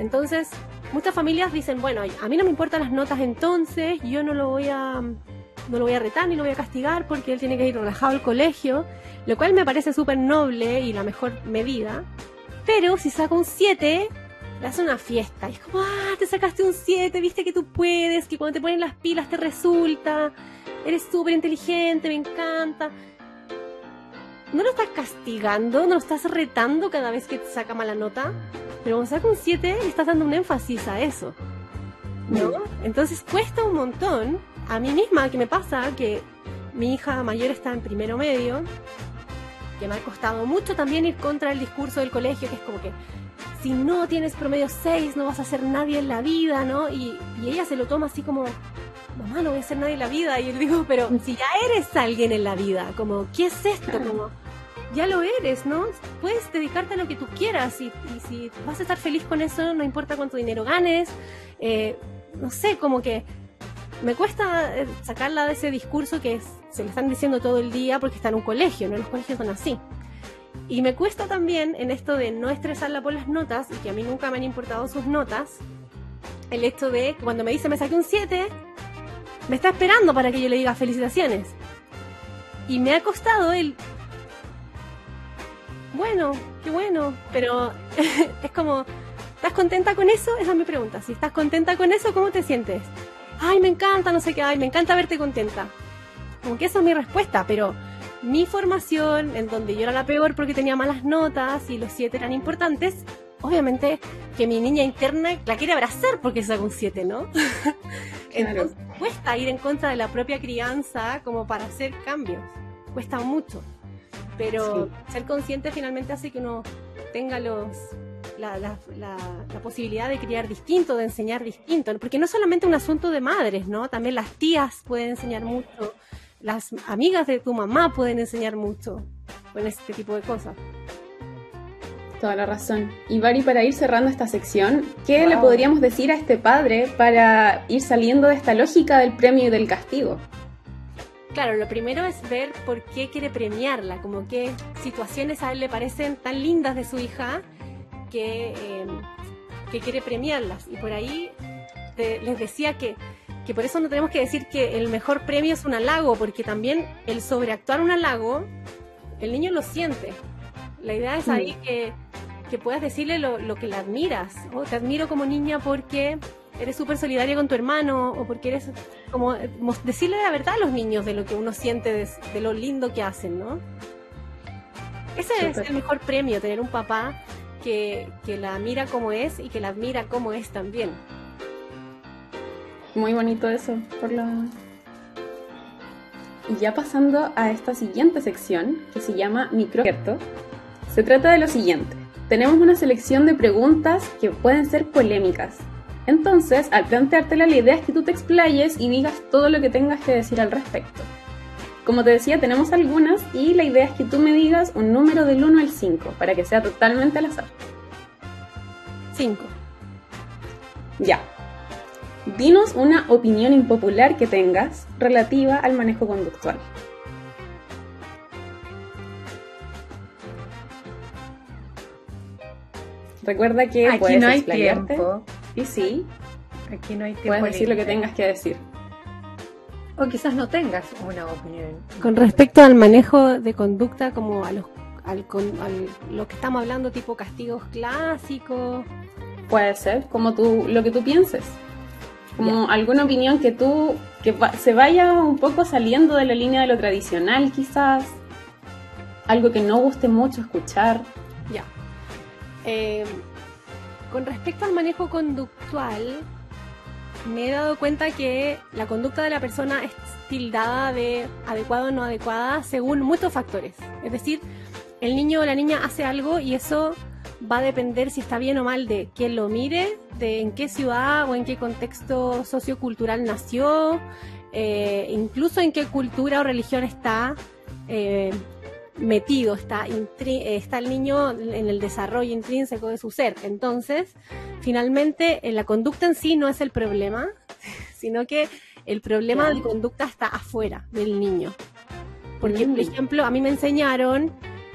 Entonces, muchas familias dicen, bueno, a mí no me importan las notas entonces, yo no lo voy a no lo voy a retar ni lo voy a castigar porque él tiene que ir relajado al colegio, lo cual me parece súper noble y la mejor medida. Pero si saca un 7, le hace una fiesta. Y es como, ah, te sacaste un 7, viste que tú puedes, que cuando te ponen las pilas te resulta, eres súper inteligente, me encanta. No lo estás castigando, no lo estás retando cada vez que te saca mala nota, pero cuando saca un 7 le estás dando un énfasis a eso. ¿No? Entonces cuesta un montón. A mí misma, que me pasa que mi hija mayor está en primero medio, me ha costado mucho también ir contra el discurso del colegio, que es como que si no tienes promedio 6 no vas a ser nadie en la vida, ¿no? Y, ella se lo toma así como, mamá, no voy a ser nadie en la vida. Y yo digo, pero si ya eres alguien en la vida, como, ¿qué es esto? Como, ya lo eres, ¿no? Puedes dedicarte a lo que tú quieras y, y si vas a estar feliz con eso, no importa cuánto dinero ganes, eh, no sé, como que me cuesta eh, sacarla de ese discurso que se le están diciendo todo el día porque está en un colegio, ¿no? Los colegios son así. Y me cuesta también en esto de no estresarla por las notas, y que a mí nunca me han importado sus notas, el hecho de cuando me dice me saqué un 7, me está esperando para que yo le diga felicitaciones. Y me ha costado el... Bueno, qué bueno, pero es como, ¿estás contenta con eso? Esa es mi pregunta. Si estás contenta con eso, ¿cómo te sientes? Ay, me encanta, no sé qué, ay, me encanta verte contenta. Como que esa es mi respuesta, pero mi formación, en donde yo era la peor porque tenía malas notas y los siete eran importantes, obviamente que mi niña interna la quiere abrazar porque sacó un 7, ¿no? Entonces cuesta ir en contra de la propia crianza como para hacer cambios. Cuesta mucho. Pero ser consciente finalmente hace que uno tenga los la, la- la- la posibilidad de criar distinto, de enseñar distinto. Porque no es solamente un asunto de madres, ¿no? También las tías pueden enseñar mucho. Las amigas de tu mamá pueden enseñar mucho con este tipo de cosas.
Toda la razón. Y Bari, para ir cerrando esta sección, ¿qué le podríamos decir a este padre para ir saliendo de esta lógica del premio y del castigo?
Claro, lo primero es ver por qué quiere premiarla, como qué situaciones a él le parecen tan lindas de su hija que, eh, que quiere premiarlas. Y por ahí te- les decía que, que por eso no tenemos que decir que el mejor premio es un halago, porque también el sobreactuar un halago, el niño lo siente. La idea es ahí que, que puedas decirle lo, lo que le admiras. O te admiro como niña porque eres súper solidaria con tu hermano o porque eres como eh, decirle la verdad a los niños de lo que uno siente, de, de lo lindo que hacen, ¿no? Ese es el mejor premio, tener un papá que, la mira como es y que la admira como es también.
Muy bonito eso, por lo... Y ya pasando a esta siguiente sección, que se llama Microgerto, se trata de lo siguiente. Tenemos una selección de preguntas que pueden ser polémicas. Entonces, al planteártela, la idea es que tú te explayes y digas todo lo que tengas que decir al respecto. Como te decía, tenemos algunas y la idea es que tú me digas un número del 1 al 5, para que sea totalmente al azar.
Cinco.
Ya. Dinos una opinión impopular que tengas relativa al manejo conductual. Recuerda que
Aquí
puedes
no hay tiempo.
Y sí,
Aquí no hay tiempo.
puedes decir lo que tengas que decir.
O quizás no tengas una opinión.
Con respecto al manejo de conducta, como a los, al, con- al- lo que estamos hablando, tipo castigos clásicos.
Puede ser como tú, lo que tú pienses. Como alguna opinión que tú, que va- se vaya un poco saliendo de la línea de lo tradicional quizás. Algo que no guste mucho escuchar.
Ya. Eh, con respecto al manejo conductual, me he dado cuenta que la conducta de la persona es tildada de adecuada o no adecuada según muchos factores. Es decir, el niño o la niña hace algo y eso va a depender si está bien o mal de quién lo mire, de en qué ciudad o en qué contexto sociocultural nació, eh, incluso en qué cultura o religión está. eh, metido, está, está el niño en el desarrollo intrínseco de su ser. Entonces, finalmente, la conducta en sí no es el problema, sino que el problema de conducta está afuera del niño. Porque, por mm. ejemplo, a mí me enseñaron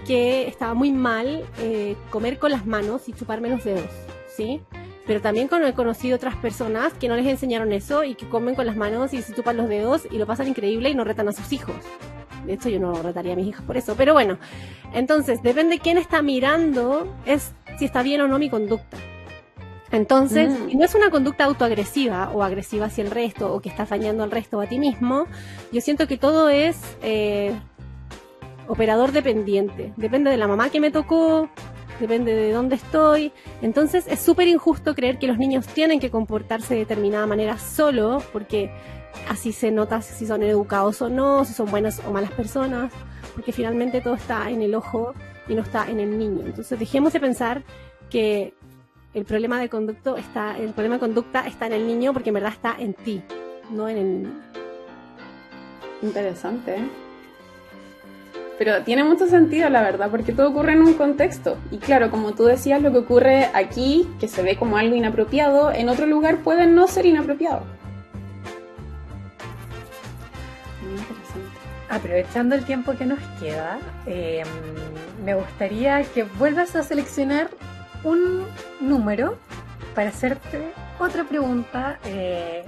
que estaba muy mal eh, comer con las manos y chuparme los dedos, ¿sí? Pero también he conocido otras personas que no les enseñaron eso y que comen con las manos y se chupan los dedos y lo pasan increíble y no retan a sus hijos. De hecho, yo no retaría a mis hijas por eso. Pero bueno, entonces, depende de quién está mirando, es si está bien o no mi conducta. Entonces, mm. no es una conducta autoagresiva o agresiva hacia el resto o que estás dañando al resto o a ti mismo. Yo siento que todo es eh, operador dependiente. Depende de la mamá que me tocó, depende de dónde estoy. Entonces, es súper injusto creer que los niños tienen que comportarse de determinada manera solo, porque así se nota si son educados o no, si son buenas o malas personas, porque finalmente todo está en el ojo y no está en el niño. Entonces, dejemos de pensar que el problema de conducto está, el problema de conducta está en el niño porque en verdad está en ti, no en el niño.
Interesante, ¿eh? Pero tiene mucho sentido, la verdad, porque todo ocurre en un contexto. Y claro, como tú decías, lo que ocurre aquí, que se ve como algo inapropiado, en otro lugar puede no ser inapropiado.
Aprovechando el tiempo que nos queda, eh, me gustaría que vuelvas a seleccionar un número para hacerte otra pregunta eh,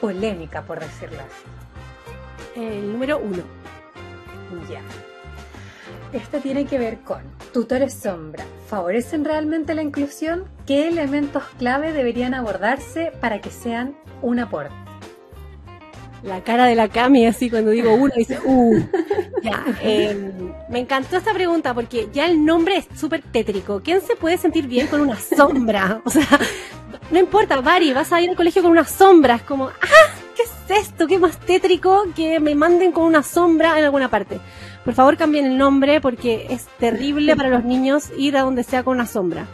polémica, por decirlo así.
El número uno.
Ya. Esta tiene que ver con tutores sombra. ¿Favorecen realmente la inclusión? ¿Qué elementos clave deberían abordarse para que sean un aporte?
la cara de la Cami así cuando digo uno dice uh ya em, me encantó esta pregunta porque ya el nombre es súper tétrico. Quién se puede sentir bien con una sombra o sea no importa Bari vas a ir al colegio con una sombra es como ah qué es esto qué más tétrico que me manden con una sombra en alguna parte por favor cambien el nombre porque es terrible para los niños ir a donde sea con una sombra.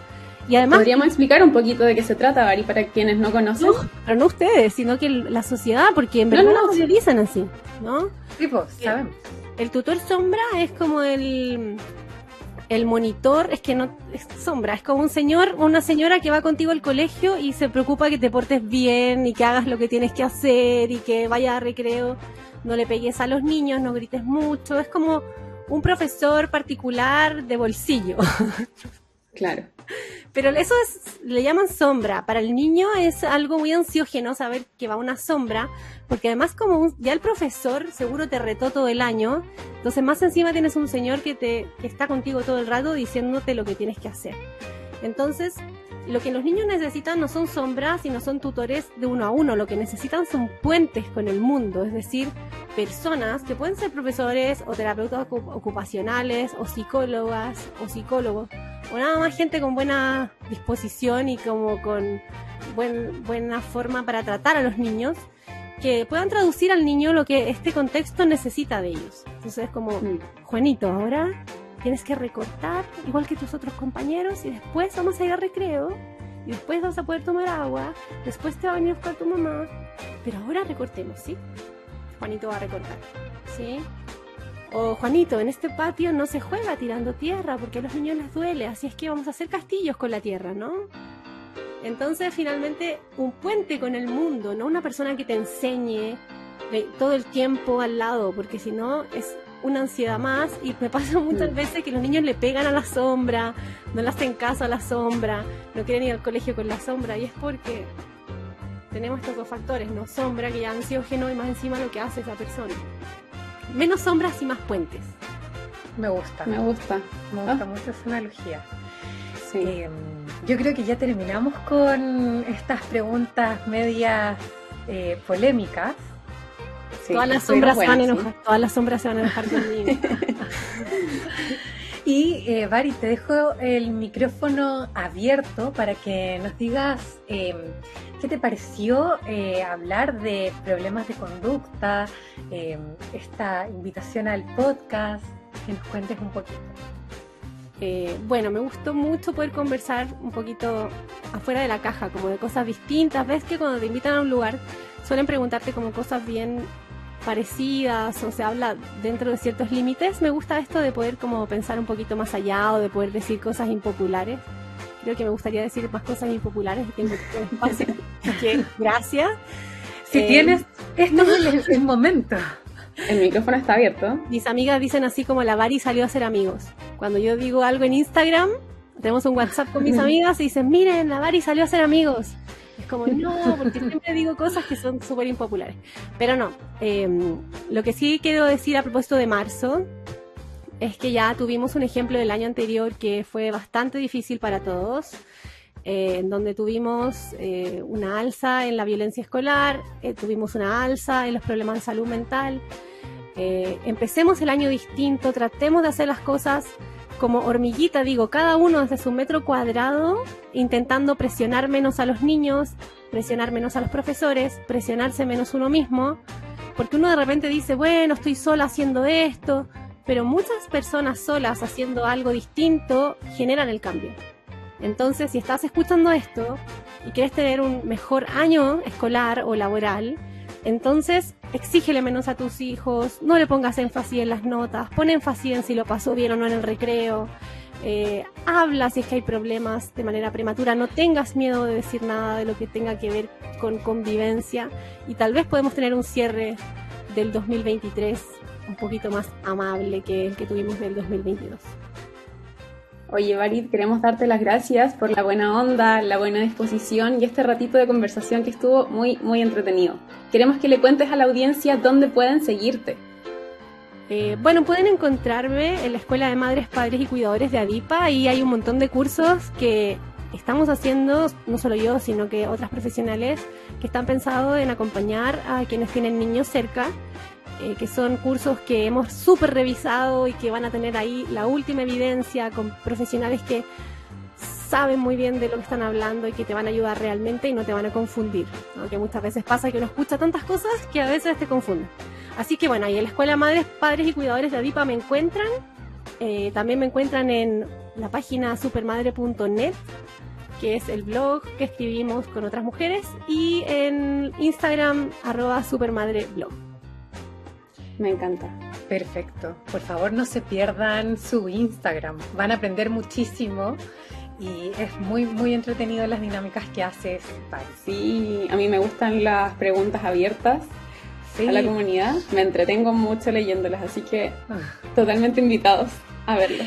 Y además,
Podríamos explicar un poquito de qué se trata, Bari, para quienes no conocen.
pero no ustedes, sino que la sociedad, porque en verdad no, no, utilizan así, ¿no?
Sí, pues, sabemos.
El tutor sombra es como el el monitor es que no es sombra, es como un señor una señora que va contigo al colegio y se preocupa que te portes bien y que hagas lo que tienes que hacer y que vaya a recreo, no le pegues a los niños, no grites mucho, es como un profesor particular de bolsillo.
Claro.
Pero eso es, le llaman sombra. Para el niño es algo muy ansiógeno saber que va una sombra, porque además como ya el profesor seguro te retó todo el año, entonces más encima tienes un señor que te que está contigo todo el rato diciéndote lo que tienes que hacer. Entonces, lo que los niños necesitan no son sombras, sino son tutores de uno a uno. Lo que necesitan son puentes con el mundo, es decir, personas que pueden ser profesores o terapeutas ocupacionales o psicólogas o psicólogos o nada más gente con buena disposición y como con buena forma para tratar a los niños que puedan traducir al niño lo que este contexto necesita de ellos. Entonces es como, mm. Juanito, ahora tienes que recortar igual que tus otros compañeros y después vamos a ir a recreo y después vas a poder tomar agua, después te va a venir a buscar tu mamá, pero ahora recortemos, ¿sí? Juanito va a recortar, ¿sí? O Juanito, en este patio no se juega tirando tierra porque a los niños les duele, así es que vamos a hacer castillos con la tierra, ¿no? Entonces, finalmente, un puente con el mundo, no una persona que te enseñe todo el tiempo al lado, porque si no es una ansiedad más y me pasa muchas veces que los niños le pegan a la sombra, no le hacen caso a la sombra, no quieren ir al colegio con la sombra y es porque tenemos estos dos factores, ¿no? Sombra que ya ansiógeno y más encima lo que hace esa persona menos sombras y más puentes.
Me gusta.
Me gusta.
Me gusta ah. mucho esa analogía. Sí. Em, yo creo que ya terminamos con estas preguntas medias eh, polémicas.
Todas las sombras se van a enojar, todas las sombras se van a enojar conmigo.
y eh, Bari, te dejo el micrófono abierto para que nos digas em, ¿Qué te pareció eh, hablar de problemas de conducta, eh, esta invitación al podcast? Que nos cuentes un poquito.
Eh, bueno, me gustó mucho poder conversar un poquito afuera de la caja, como de cosas distintas. Ves que cuando te invitan a un lugar suelen preguntarte como cosas bien parecidas o se habla dentro de ciertos límites, me gusta esto de poder como pensar un poquito más allá o de poder decir cosas impopulares. Creo que me gustaría decir más cosas impopulares y tengo espacio. Que gracias.
Si
Eh,
tienes, esto es el, el momento.
El micrófono está abierto.
Mis amigas dicen así como la Bari salió a ser amigos. Cuando yo digo algo en Instagram, tenemos un WhatsApp con mis amigas y dicen, miren, la Bari salió a ser amigos. Es como, no, porque siempre digo cosas que son súper impopulares. Pero no, eh, lo que sí quiero decir a propósito de marzo es que ya tuvimos un ejemplo del año anterior que fue bastante difícil para todos. eh, en donde tuvimos eh, una alza en la violencia escolar, eh, tuvimos una alza en los problemas de salud mental, eh, empecemos el año distinto, tratemos de hacer las cosas como hormiguita, digo, cada uno desde su metro cuadrado, intentando presionar menos a los niños, presionar menos a los profesores, presionarse menos uno mismo, porque uno de repente dice, bueno, estoy sola haciendo esto, pero muchas personas solas haciendo algo distinto generan el cambio. Entonces, si estás escuchando esto y quieres tener un mejor año escolar o laboral, entonces exígele menos a tus hijos, no le pongas énfasis en las notas, pon énfasis en si lo pasó bien o no en el recreo, eh, habla si es que hay problemas de manera prematura, no tengas miedo de decir nada de lo que tenga que ver con convivencia y tal vez podemos tener un cierre del 2023 un poquito más amable que el que tuvimos del 2022.
Oye, Barit, queremos darte las gracias por la buena onda, la buena disposición y este ratito de conversación que estuvo muy, muy entretenido. Queremos que le cuentes a la audiencia dónde pueden seguirte.
Eh, bueno, pueden encontrarme en la Escuela de Madres, Padres y Cuidadores de Adipa y hay un montón de cursos que estamos haciendo, no solo yo, sino que otras profesionales que están pensados en acompañar a quienes tienen niños cerca, eh, que son cursos que hemos súper revisado y que van a tener ahí la última evidencia con profesionales que saben muy bien de lo que están hablando y que te van a ayudar realmente y no te van a confundir. ¿no? Que muchas veces pasa que uno escucha tantas cosas que a veces te confunden. Así que bueno, ahí en la Escuela Madres, Padres y Cuidadores de Adipa me encuentran. Eh, también me encuentran en la página supermadre.net, que es el blog que escribimos con otras mujeres, y en Instagram, arroba supermadreblog.
Me encanta.
Perfecto. Por favor, no se pierdan su Instagram. Van a aprender muchísimo y es muy, muy entretenido las dinámicas que haces.
Sí, a mí me gustan las preguntas abiertas
Sí.
a la comunidad. Me entretengo mucho leyéndolas, así que
Ah.
totalmente invitados a verlo.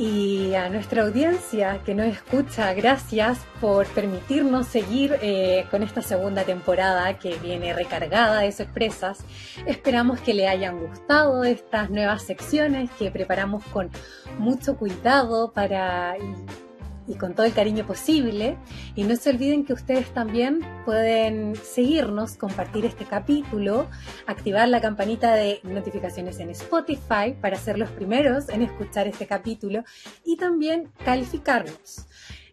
Y a nuestra audiencia que nos escucha, gracias por permitirnos seguir eh, con esta segunda temporada que viene recargada de sorpresas. Esperamos que le hayan gustado estas nuevas secciones que preparamos con mucho cuidado para y con todo el cariño posible. Y no se olviden que ustedes también pueden seguirnos, compartir este capítulo, activar la campanita de notificaciones en Spotify para ser los primeros en escuchar este capítulo y también calificarnos.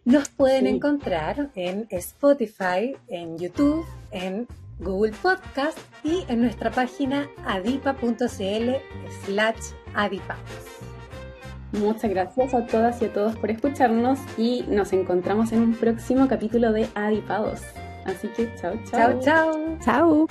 Nos pueden
Sí.
encontrar en Spotify, en YouTube, en Google Podcast y en nuestra página adipa.cl slash adipa.
Muchas gracias a todas y a todos por escucharnos y nos encontramos en un próximo capítulo de Adipados. Así que chao, chao.
Chao, chao.
¡Chao!